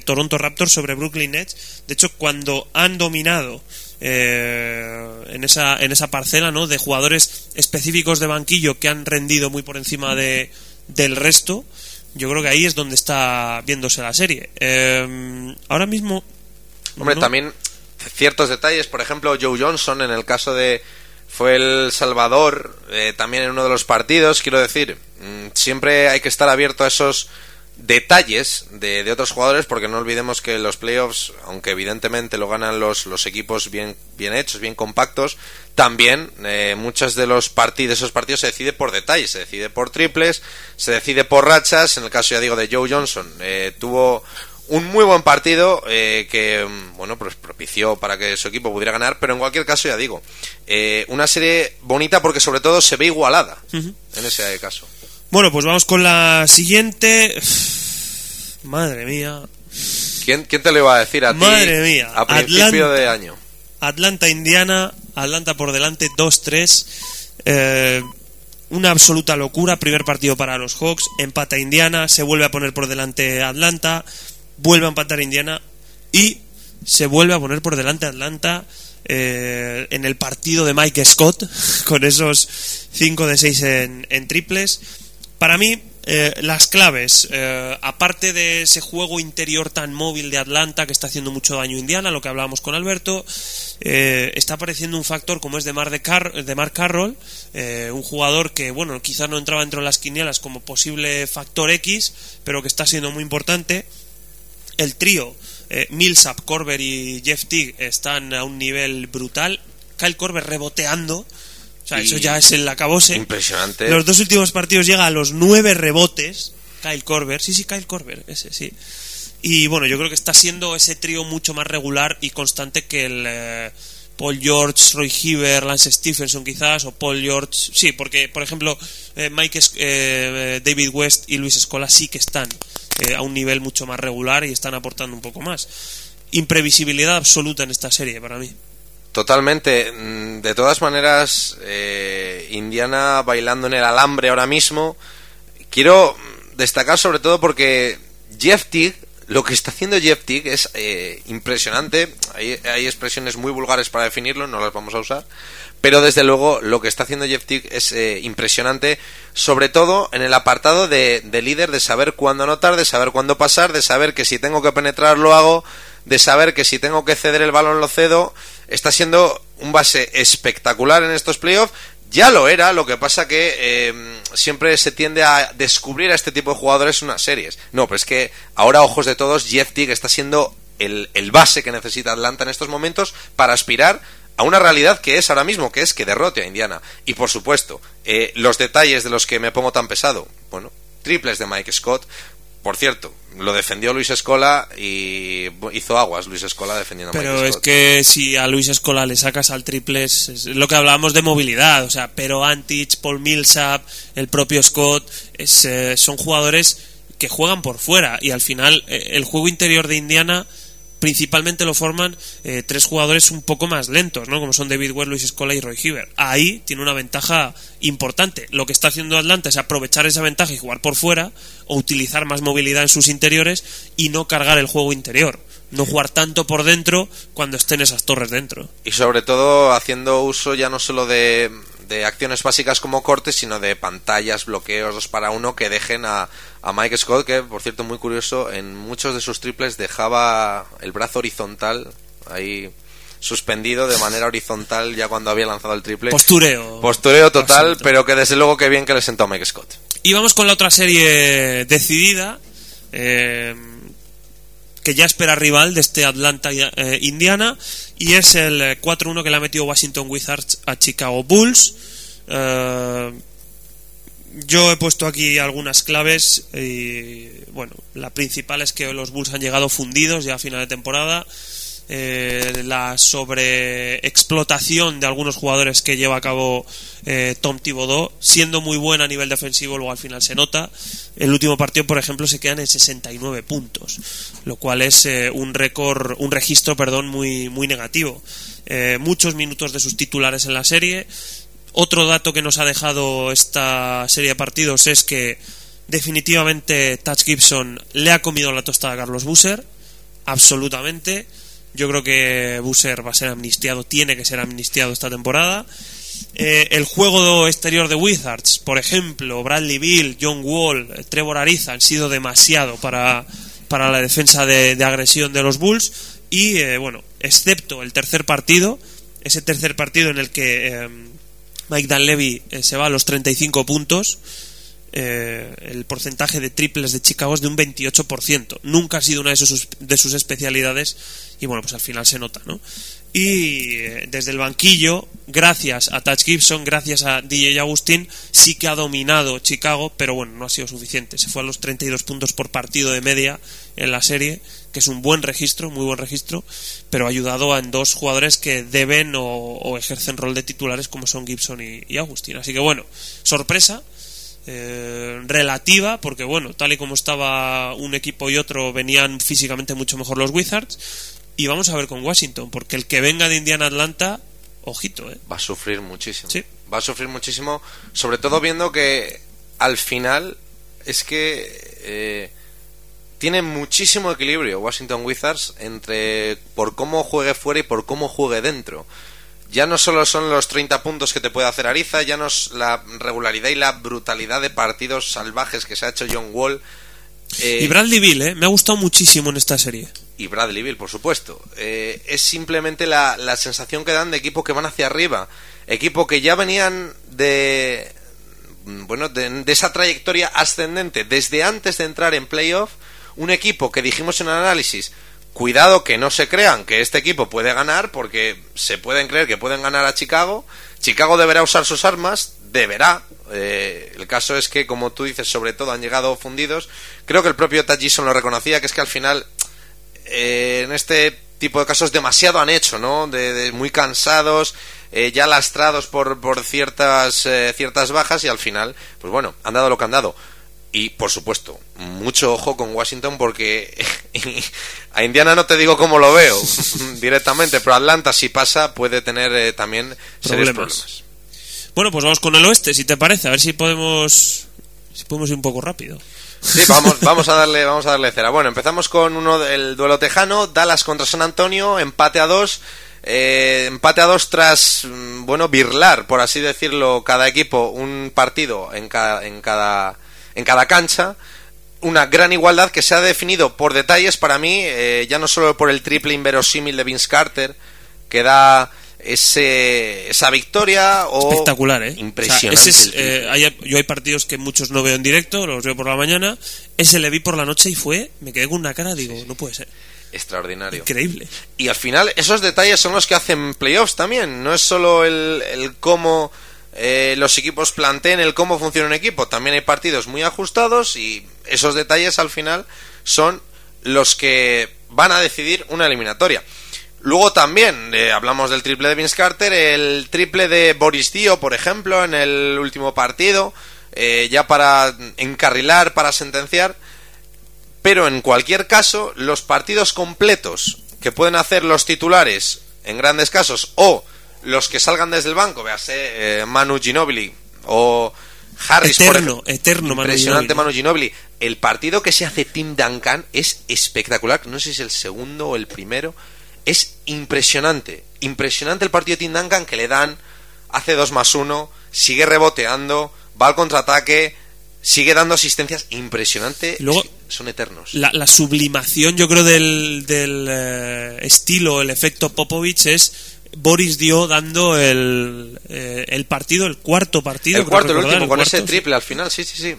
Toronto Raptors sobre Brooklyn Nets. De hecho, cuando han dominado eh, en esa en esa parcela no de jugadores específicos de banquillo que han rendido muy por encima de del resto yo creo que ahí es donde está viéndose la serie. Eh, ahora mismo Hombre, no- también ciertos detalles, por ejemplo, Joe Johnson en el caso de fue el Salvador eh, también en uno de los partidos, quiero decir, mm, siempre hay que estar abierto a esos detalles de, de otros jugadores porque no olvidemos que los playoffs, aunque evidentemente lo ganan los, los equipos bien, bien hechos, bien compactos, también eh, muchos de los partidos, esos partidos se decide por detalles, se decide por triples, se decide por rachas, en el caso ya digo de Joe Johnson, eh, tuvo un muy buen partido eh, que mm, bueno pues propició para que su equipo pudiera ganar pero en cualquier caso ya digo eh, una serie bonita porque sobre todo se ve igualada en ese caso bueno pues vamos con la siguiente madre mía ¿Quién, quién te lo iba a decir a ti Madre mía, a principio Atlanta. de año Atlanta Indiana Atlanta por delante 2-3 Eh, una absoluta locura primer partido para los Hawks empata Indiana se vuelve a poner por delante Atlanta vuelve a empatar Indiana y se vuelve a poner por delante Atlanta eh, en el partido de Mike Scott, con esos 5 de 6 en, en triples. Para mí, eh, las claves, eh, aparte de ese juego interior tan móvil de Atlanta que está haciendo mucho daño a Indiana, lo que hablábamos con Alberto, eh, está apareciendo un factor como es de, Mar de, de Mark Carroll, un jugador que, bueno, quizás no entraba dentro de las quinielas como posible factor X, pero que está siendo muy importante. El trío, Millsap, Corber y Jeff Teague, están a un nivel brutal. Kyle Corber reboteando eso ya es el acabose. Impresionante. Los dos últimos partidos llega a los nueve rebotes. Kyle Corber. Sí, sí, Kyle Corber, ese, sí. Y bueno, yo creo que está siendo ese trío mucho más regular y constante que el eh, Paul George, Roy Hiver, Lance Stephenson quizás, o Paul George. Sí, porque, por ejemplo, eh, Mike, eh, David West y Luis Escola sí que están a un nivel mucho más regular y están aportando un poco más. Imprevisibilidad absoluta en esta serie para mí. Totalmente. Mm, de todas maneras, eh, Indiana bailando en el alambre ahora mismo. Quiero destacar sobre todo porque Jeff Teague, lo que está haciendo Jeff Teague es eh, impresionante. Hay, hay, expresiones muy vulgares para definirlo, no las vamos a usar. Pero desde luego lo que está haciendo Jeff Teague es eh, impresionante, sobre todo en el apartado de, de líder, de saber cuándo anotar, de saber cuándo pasar, de saber que si tengo que penetrar lo hago, de saber que si tengo que ceder el balón lo cedo está siendo un base espectacular en estos playoffs. Ya lo era, lo que pasa que eh, siempre se tiende a descubrir a este tipo de jugadores en unas series. No, pero es que ahora, ojos de todos, Jeff Teague está siendo el, base que necesita Atlanta en estos momentos para aspirar a una realidad que es ahora mismo, que es que derrote a Indiana. Y por supuesto, eh, los detalles de los que me pongo tan pesado. Bueno, triples de Mike Scott, por cierto, lo defendió Luis Escola y hizo aguas Luis Escola defendiendo a Pero es que si a Luis Escola le sacas al triple es, lo que hablábamos de movilidad, o sea, pero Antich, Paul Millsap, el propio Scott, es, eh, son jugadores que juegan por fuera y al final eh, el juego interior de Indiana principalmente lo forman eh, tres jugadores un poco más lentos, ¿no? Como son David Ware, Luis Escola y Roy Hiver. Ahí tiene una ventaja importante. Lo que está haciendo Atlanta es aprovechar esa ventaja y jugar por fuera o utilizar más movilidad en sus interiores y no cargar el juego interior. No jugar tanto por dentro cuando estén esas torres dentro. Y sobre todo haciendo uso ya no solo de, de acciones básicas como cortes, sino de pantallas, bloqueos dos para uno que dejen a, a Mike Scott, que por cierto muy curioso, en muchos de sus triples dejaba el brazo horizontal ahí suspendido de manera horizontal ya cuando había lanzado el triple. Postureo. Postureo total, pero que desde luego que bien que le sentó a Mike Scott. Y vamos con la otra serie decidida, eh, que ya espera rival de este Atlanta-Indiana, eh, y es el 4-1 que le ha metido Washington Wizards a Chicago Bulls. Eh, yo he puesto aquí algunas claves y bueno, la principal es que los Bulls han llegado fundidos ya a final de temporada. Eh, la sobreexplotación de algunos jugadores que lleva a cabo eh, Tom Thibodeau, siendo muy buena a nivel defensivo, luego al final se nota. El último partido, por ejemplo, se quedan en 69 puntos, lo cual es eh, un récord, un registro, perdón, muy muy negativo. muchos minutos de sus titulares en la serie, otro dato que nos ha dejado esta serie de partidos es que definitivamente Touch Gibson le ha comido la tostada a Carlos Busser, absolutamente. Yo creo que Busser va a ser amnistiado, tiene que ser amnistiado esta temporada. Eh, el juego exterior de Wizards, por ejemplo, Bradley Bill, John Wall, Trevor Ariza han sido demasiado para, para la defensa de, agresión de los Bulls. Y eh, bueno, excepto el tercer partido, ese tercer partido en el que eh, Mike Danlevy eh, se va a los 35 puntos. Eh, el porcentaje de triples de Chicago es de un 28%. Nunca ha sido una de sus, de sus especialidades y bueno, pues al final se nota, ¿no? Y eh, desde el banquillo, gracias a Touch Gibson, gracias a DJ Agustín, sí que ha dominado Chicago, pero bueno, no ha sido suficiente. Se fue a los 32 puntos por partido de media en la serie, que es un buen registro, muy buen registro, pero ha ayudado a en dos jugadores que deben o, ejercen rol de titulares como son Gibson y, Agustín. Así que bueno, sorpresa. Eh, relativa porque bueno tal y como estaba un equipo y otro venían físicamente mucho mejor los Wizards y vamos a ver con Washington, porque el que venga de Indiana Atlanta, ojito, ¿eh? Va a sufrir muchísimo. Va a sufrir muchísimo, sobre todo viendo que al final es que eh, tiene muchísimo equilibrio Washington Wizards entre por cómo juegue fuera y por cómo juegue dentro. Ya no solo son los 30 puntos que te puede hacer Ariza, ya no es la regularidad y la brutalidad de partidos salvajes que se ha hecho John Wall. Eh, y Bradley Bill, ¿eh? me ha gustado muchísimo en esta serie. Y Bradley Bill, por supuesto. Eh, es simplemente la, la sensación que dan de equipo que van hacia arriba. Equipo que ya venían de, bueno, de, esa trayectoria ascendente desde antes de entrar en playoff, un equipo que dijimos en el análisis, cuidado que no se crean que este equipo puede ganar porque se pueden creer que pueden ganar a Chicago, Chicago deberá usar sus armas, deberá, eh, el caso es que como tú dices, sobre todo han llegado fundidos, creo que el propio Tajison lo reconocía, que es que al final eh, en este tipo de casos demasiado han hecho, ¿no? de muy cansados, eh, ya lastrados por, por ciertas, eh, ciertas bajas y al final, pues bueno, han dado lo que han dado. Y por supuesto, mucho ojo con Washington porque a Indiana no te digo cómo lo veo directamente, pero Atlanta si pasa puede tener eh, también serios problemas. Bueno, pues vamos con el oeste, si te parece, a ver si podemos si podemos ir un poco rápido. Sí, vamos, vamos a darle, vamos a darle cera. Bueno, empezamos con uno del duelo tejano, Dallas contra San Antonio, empate a dos. Eh, empate a dos tras, mm, bueno, birlar, por así decirlo, cada equipo un partido en cada, en cada, en cada cancha. Una gran igualdad que se ha definido por detalles para mí, eh, ya no solo por el triple inverosímil de Vince Carter, que da ese, esa victoria o espectacular ¿eh? impresionante eh, yo hay partidos que muchos no veo en directo los veo por la mañana ese le vi por la noche y fue me quedé con una cara digo no puede ser extraordinario. Increíble. Y al final esos detalles son los que hacen playoffs también. No es solo el, el cómo eh, los equipos planteen el cómo funciona un equipo. También hay partidos muy ajustados y esos detalles al final son los que van a decidir una eliminatoria. Luego también eh, hablamos del triple de Vince Carter, el triple de Boris Dio, por ejemplo, en el último partido, eh, ya para encarrilar, para sentenciar. Pero en cualquier caso, los partidos completos que pueden hacer los titulares en grandes casos o los que salgan desde el banco, véase eh, Manu Ginobili o Harris, eterno, eterno impresionante Manu Ginobili. El partido que se hace Tim Duncan es espectacular, no sé si es el segundo o el primero, es impresionante, impresionante el partido de Tim Duncan que le dan, hace 2 más 1, sigue reboteando, va al contraataque, sigue dando asistencias impresionante. Luego, son eternos. La, sublimación, yo creo, del, del eh, estilo, el efecto Popovich es Boris Dio dando el, eh, el partido, el cuarto partido. El cuarto, el último, con ese triple al final, sí, sí, sí.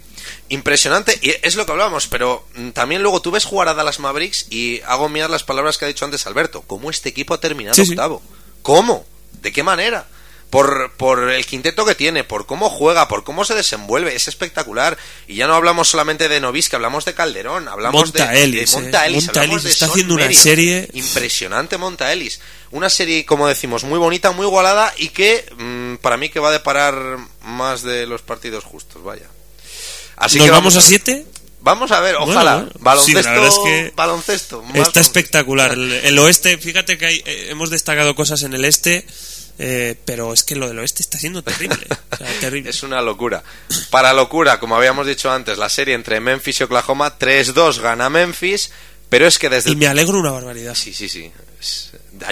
Impresionante, y es lo que hablábamos, pero mm, también luego tú ves jugar a Dallas Mavericks y hago mías las palabras que ha dicho antes Alberto. ¿Cómo este equipo ha terminado octavo? ¿Cómo? ¿De qué manera? Por, por el quinteto que tiene, por cómo juega, por cómo se desenvuelve, es espectacular. Y ya no hablamos solamente de que hablamos de Calderón, hablamos de, de Monta Ellis, eh. está haciendo una serie impresionante Monta Ellis. Una serie, como decimos, muy bonita, muy igualada y que mm, para mí que va a deparar más de los partidos justos, vaya. Así ¿Nos que vamos, a siete? Vamos a ver, ojalá. baloncesto, baloncesto. Está espectacular. El, oeste, fíjate que hay, eh, hemos destacado cosas en el este eh, pero es que lo del oeste está siendo terrible, terrible. Es una locura. Para locura, como habíamos dicho antes, la serie entre Memphis y Oklahoma, 3-2 gana Memphis, pero es que desde... Y me alegro una barbaridad. Sí, sí, sí.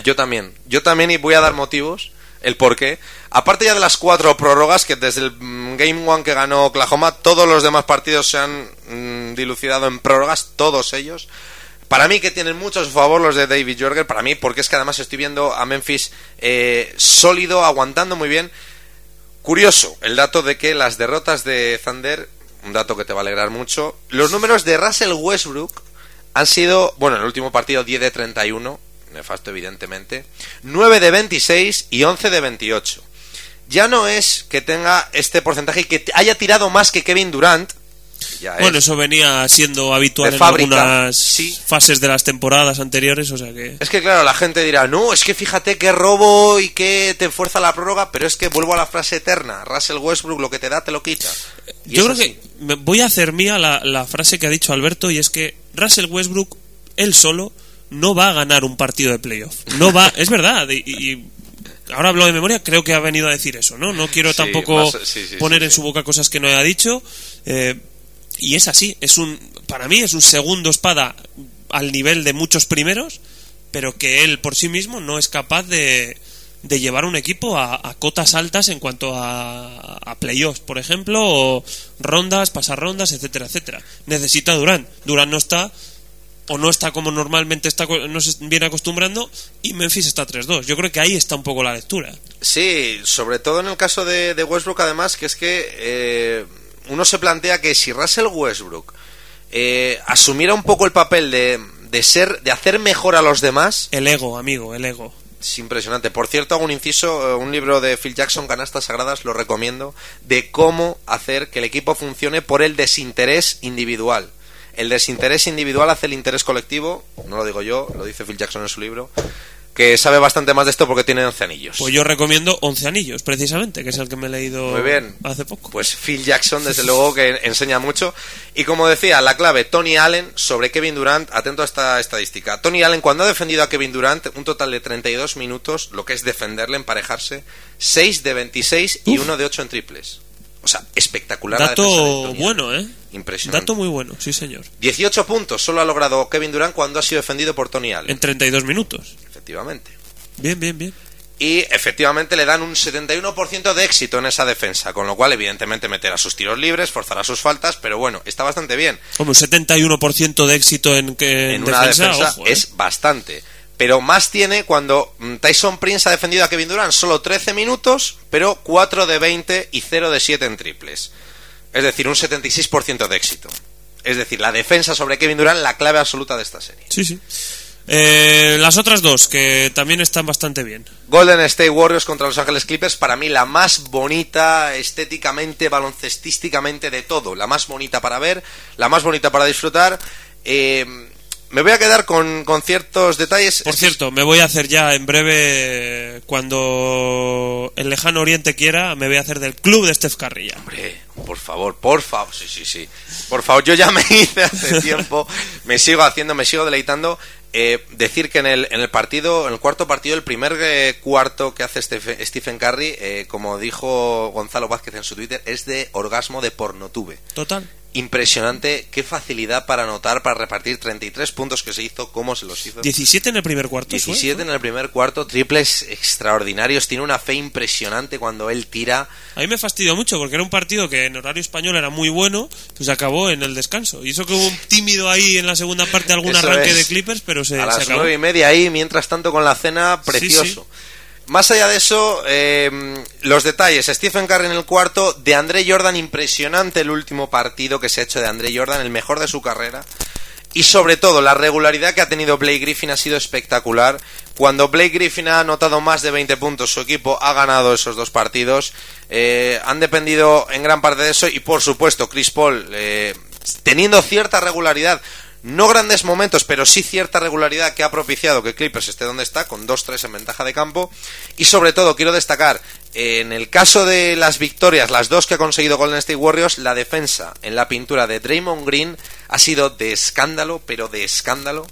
Yo también. Yo también y voy a dar motivos, el por qué. Aparte ya de las cuatro prórrogas, que desde el mm, Game One que ganó Oklahoma, todos los demás partidos se han mm, dilucidado en prórrogas, todos ellos. Para mí que tienen mucho favor los de David Jorger, para mí, porque es que además estoy viendo a Memphis eh, sólido, aguantando muy bien. Curioso el dato de que las derrotas de Thunder, un dato que te va a alegrar mucho, los números de Russell Westbrook han sido, bueno, en el último partido 10 de 31, nefasto evidentemente, 9 de 26 y 11 de 28. Ya no es que tenga este porcentaje y que haya tirado más que Kevin Durant, bueno, eso venía siendo habitual en algunas fases de las temporadas anteriores, o sea que... Es que claro, la gente dirá, no, es que fíjate qué robo y que te fuerza la prórroga, pero es que vuelvo a la frase eterna, Russell Westbrook lo que te da te lo quita. Yo creo que voy a hacer mía la, frase que ha dicho Alberto y es que Russell Westbrook, él solo, no va a ganar un partido de playoff. No va, es verdad, y, ahora hablo de memoria, creo que ha venido a decir eso, ¿no? No quiero tampoco poner en su boca cosas que no haya dicho. Eh, Y es así, es un para mí es un segundo espada al nivel de muchos primeros, pero que él por sí mismo no es capaz de, de llevar un equipo a, a cotas altas en cuanto a, a playoffs, por ejemplo, o rondas, pasar rondas, etcétera, etcétera. Necesita Durán. Durán no está, o no está como normalmente está, no se viene acostumbrando, y Memphis está 3-2. Yo creo que ahí está un poco la lectura. Sí, sobre todo en el caso de, de Westbrook, además, que es que eh, uno se plantea que si Russell Westbrook eh, asumiera un poco el papel de, de ser, de hacer mejor a los demás, El ego, amigo, el ego. es impresionante. Por cierto, hago un inciso, eh, un libro de Phil Jackson, Canastas Sagradas, lo recomiendo, de cómo hacer que el equipo funcione por el desinterés individual. El desinterés individual hace el interés colectivo, no lo digo yo, lo dice Phil Jackson en su libro, que sabe bastante más de esto porque tiene 11 anillos. Pues yo recomiendo 11 anillos, precisamente, que es el que me he leído Muy bien. hace poco. Pues Phil Jackson, desde luego, que enseña mucho. Y como decía, la clave, Tony Allen sobre Kevin Durant. Atento a esta estadística. Tony Allen, cuando ha defendido a Kevin Durant, un total de 32 minutos, lo que es defenderle, emparejarse, 6 de 26 y Uf. 1 de 8 en triples. O sea, espectacular. la de Dato Allen. bueno, ¿eh? Impresionante. Dato muy bueno, sí señor. 18 puntos solo ha logrado Kevin Durant cuando ha sido defendido por Tony Allen. En 32 minutos. Efectivamente. Bien, bien, bien. y efectivamente le dan un 71% de éxito en esa defensa, con lo cual evidentemente meterá sus tiros libres, forzará sus faltas, pero bueno, está bastante bien. Como un 71% de éxito en, que, En en una defensa, defensa ojo, ¿eh? es bastante. Pero más tiene cuando mm, Tyson Prince ha defendido a Kevin Durant solo 13 minutos, pero 4 de 20 y 0 de 7 en triples. Es decir, un 76% de éxito. Es decir, la defensa sobre Kevin Durant, la clave absoluta de esta serie. Sí, sí. Eh, las otras dos, que también están bastante bien. Golden State Warriors contra Los Ángeles Clippers, para mí la más bonita estéticamente, baloncestísticamente de todo. La más bonita para ver, la más bonita para disfrutar. Eh, me voy a quedar con, con ciertos detalles. Por cierto, me voy a hacer ya en breve, cuando el lejano oriente quiera, me voy a hacer del club de Steph Curry ya. Hombre, por favor, por favor, sí, sí, sí. Por favor, yo ya me hice hace tiempo, me sigo haciendo, me sigo deleitando. Eh, decir que en el, en el partido, en el cuarto partido, el primer eh, cuarto que hace Stephen, Stephen Curry, eh, como dijo Gonzalo Vázquez en su Twitter, es de orgasmo de pornotube. Total. Impresionante, qué facilidad para anotar, para repartir 33 puntos que se hizo, cómo se los hizo. 17 en el primer cuarto. ¿eh? 17 en el primer cuarto, triples extraordinarios, tiene una fe impresionante cuando él tira. A mí me fastidió mucho porque era un partido que en horario español era muy bueno, pues acabó en el descanso. Y eso que hubo un tímido ahí en la segunda parte, algún Eso arranque es. de Clippers, pero se, a las acabó. nueve y media ahí, mientras tanto con la cena, precioso. Más allá de eso, eh, los detalles. Stephen Curry en el cuarto, de André Jordan, impresionante el último partido que se ha hecho de André Jordan, el mejor de su carrera. Y sobre todo, la regularidad que ha tenido Blake Griffin ha sido espectacular. Cuando Blake Griffin ha anotado más de 20 puntos, su equipo ha ganado esos dos partidos. Eh, han dependido en gran parte de eso. Y por supuesto, Chris Paul, eh, teniendo cierta regularidad, no grandes momentos, pero sí cierta regularidad que ha propiciado que Clippers esté donde está, con 2-3 en ventaja de campo. Y sobre todo, quiero destacar, en el caso de las victorias, las dos que ha conseguido Golden State Warriors, la defensa en la pintura de Draymond Green ha sido de escándalo, pero de escándalo.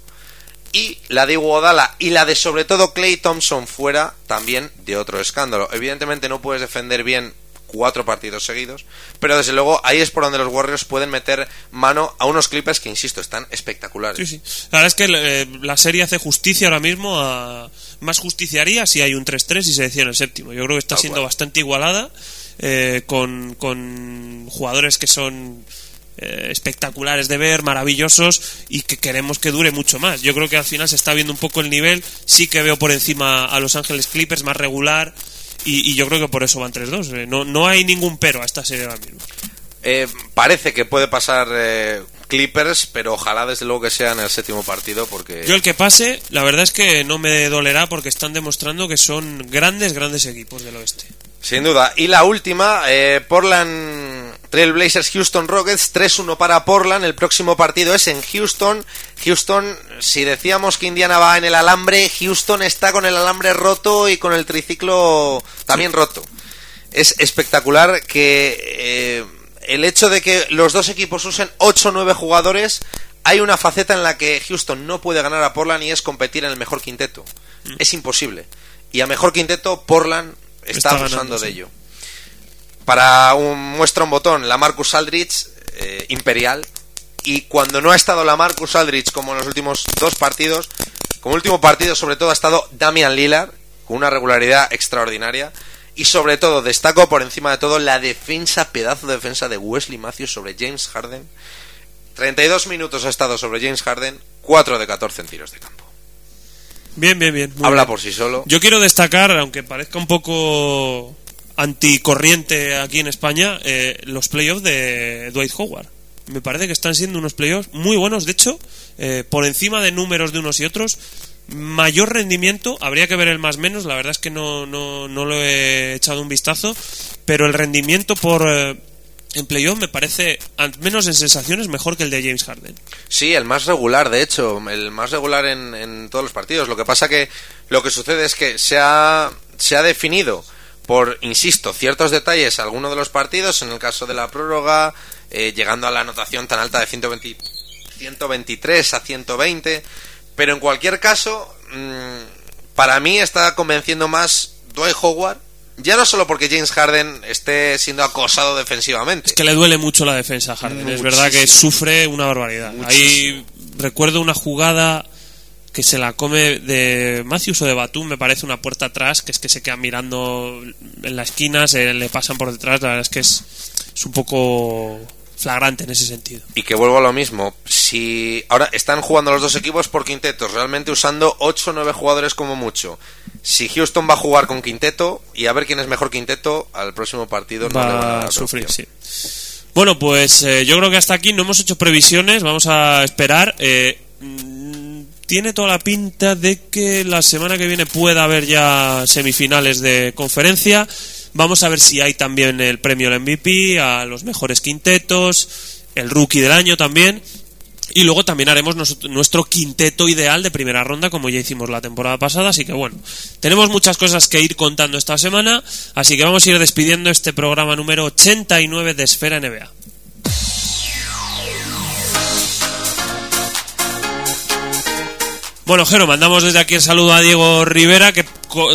Y la de Iguodala y la de sobre todo Clay Thompson fuera también de otro escándalo. Evidentemente no puedes defender bien cuatro partidos seguidos, pero desde luego ahí es por donde los Warriors pueden meter mano a unos Clippers que, insisto, están espectaculares. Sí, sí. La verdad es que eh, la serie hace justicia ahora mismo a... Más justiciaría si hay un 3-3 y se decía en el séptimo. Yo creo que está Tal siendo cual. bastante igualada eh, con, con jugadores que son eh, espectaculares de ver, maravillosos y que queremos que dure mucho más. Yo creo que al final se está viendo un poco el nivel. Sí que veo por encima a Los Ángeles Clippers más regular y, y yo creo que por eso van 3-2. Eh, no, no hay ningún pero a esta serie ahora mismo. Eh, parece que puede pasar eh, Clippers, pero ojalá desde luego que sea en el séptimo partido porque... Yo el que pase, la verdad es que no me dolerá porque están demostrando que son grandes, grandes equipos del oeste. Sin duda. Y la última, eh, Portland Trail Blazers Houston Rockets, 3-1 para Portland. El próximo partido es en Houston. Houston, si decíamos que Indiana va en el alambre, Houston está con el alambre roto y con el triciclo también roto. Es espectacular que eh, el hecho de que los dos equipos usen 8 o 9 jugadores, hay una faceta en la que Houston no puede ganar a Portland y es competir en el mejor quinteto. Es imposible. Y a mejor quinteto, Portland está, Está abusando ganando, de sí. ello. Para un muestra un botón, la Marcus Aldrich eh, imperial. Y cuando no ha estado la Marcus Aldrich como en los últimos dos partidos, como último partido sobre todo ha estado Damian Lillard, con una regularidad extraordinaria. Y sobre todo, destaco por encima de todo la defensa, pedazo de defensa de Wesley Matthews sobre James Harden. 32 minutos ha estado sobre James Harden, 4 de 14 en tiros de campo. Bien, bien, bien. Habla bien. por sí solo. Yo quiero destacar, aunque parezca un poco anticorriente aquí en España, eh, los playoffs de Dwight Howard. Me parece que están siendo unos playoffs muy buenos. De hecho, eh, por encima de números de unos y otros, mayor rendimiento. Habría que ver el más menos. La verdad es que no, no, no lo he echado un vistazo. Pero el rendimiento por. eh, en playoff me parece, al menos en sensaciones, mejor que el de James Harden. Sí, el más regular, de hecho, el más regular en, en todos los partidos. Lo que pasa que lo que sucede es que se ha, se ha definido por, insisto, ciertos detalles algunos de los partidos, en el caso de la prórroga, eh, llegando a la anotación tan alta de 120 123 a 120, pero en cualquier caso, mm, para mí está convenciendo más Dwight Howard, ya no solo porque James Harden esté siendo acosado defensivamente. Es que le duele mucho la defensa a Harden. Es verdad que sufre una barbaridad. Ahí recuerdo una jugada que se la come de Matthews o de Batum, me parece una puerta atrás, que es que se queda mirando en la esquina, se le pasan por detrás. La verdad es que es, es un poco flagrante en ese sentido. Y que vuelvo a lo mismo, si ahora están jugando los dos equipos por quintetos, realmente usando 8 o 9 jugadores como mucho. Si Houston va a jugar con quinteto y a ver quién es mejor quinteto, al próximo partido no le Va a sufrir, sí. Bueno, pues eh, yo creo que hasta aquí no hemos hecho previsiones, vamos a esperar. Eh, tiene toda la pinta de que la semana que viene pueda haber ya semifinales de conferencia. Vamos a ver si hay también el premio al MVP, a los mejores quintetos, el rookie del año también. Y luego también haremos nuestro quinteto ideal de primera ronda, como ya hicimos la temporada pasada. Así que bueno, tenemos muchas cosas que ir contando esta semana. Así que vamos a ir despidiendo este programa número 89 de Esfera NBA. Bueno, Jero, mandamos desde aquí el saludo a Diego Rivera, que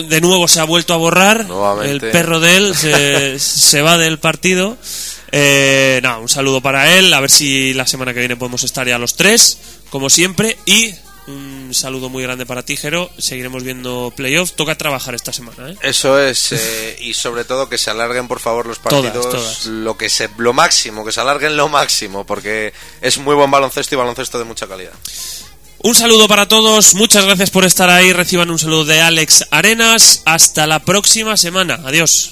de nuevo se ha vuelto a borrar. Nuevamente. El perro de él se, se va del partido. Eh, nada, un saludo para él. A ver si la semana que viene podemos estar ya los tres, como siempre. Y un saludo muy grande para ti, Jero. Seguiremos viendo playoff. Toca trabajar esta semana, ¿eh? Eso es, eh, y sobre todo que se alarguen por favor los Todas, partidos todas. lo que se lo máximo, que se alarguen lo máximo, porque es muy buen baloncesto y baloncesto de mucha calidad. Un saludo para todos, muchas gracias por estar ahí. Reciban un saludo de Alex Arenas. Hasta la próxima semana. Adiós.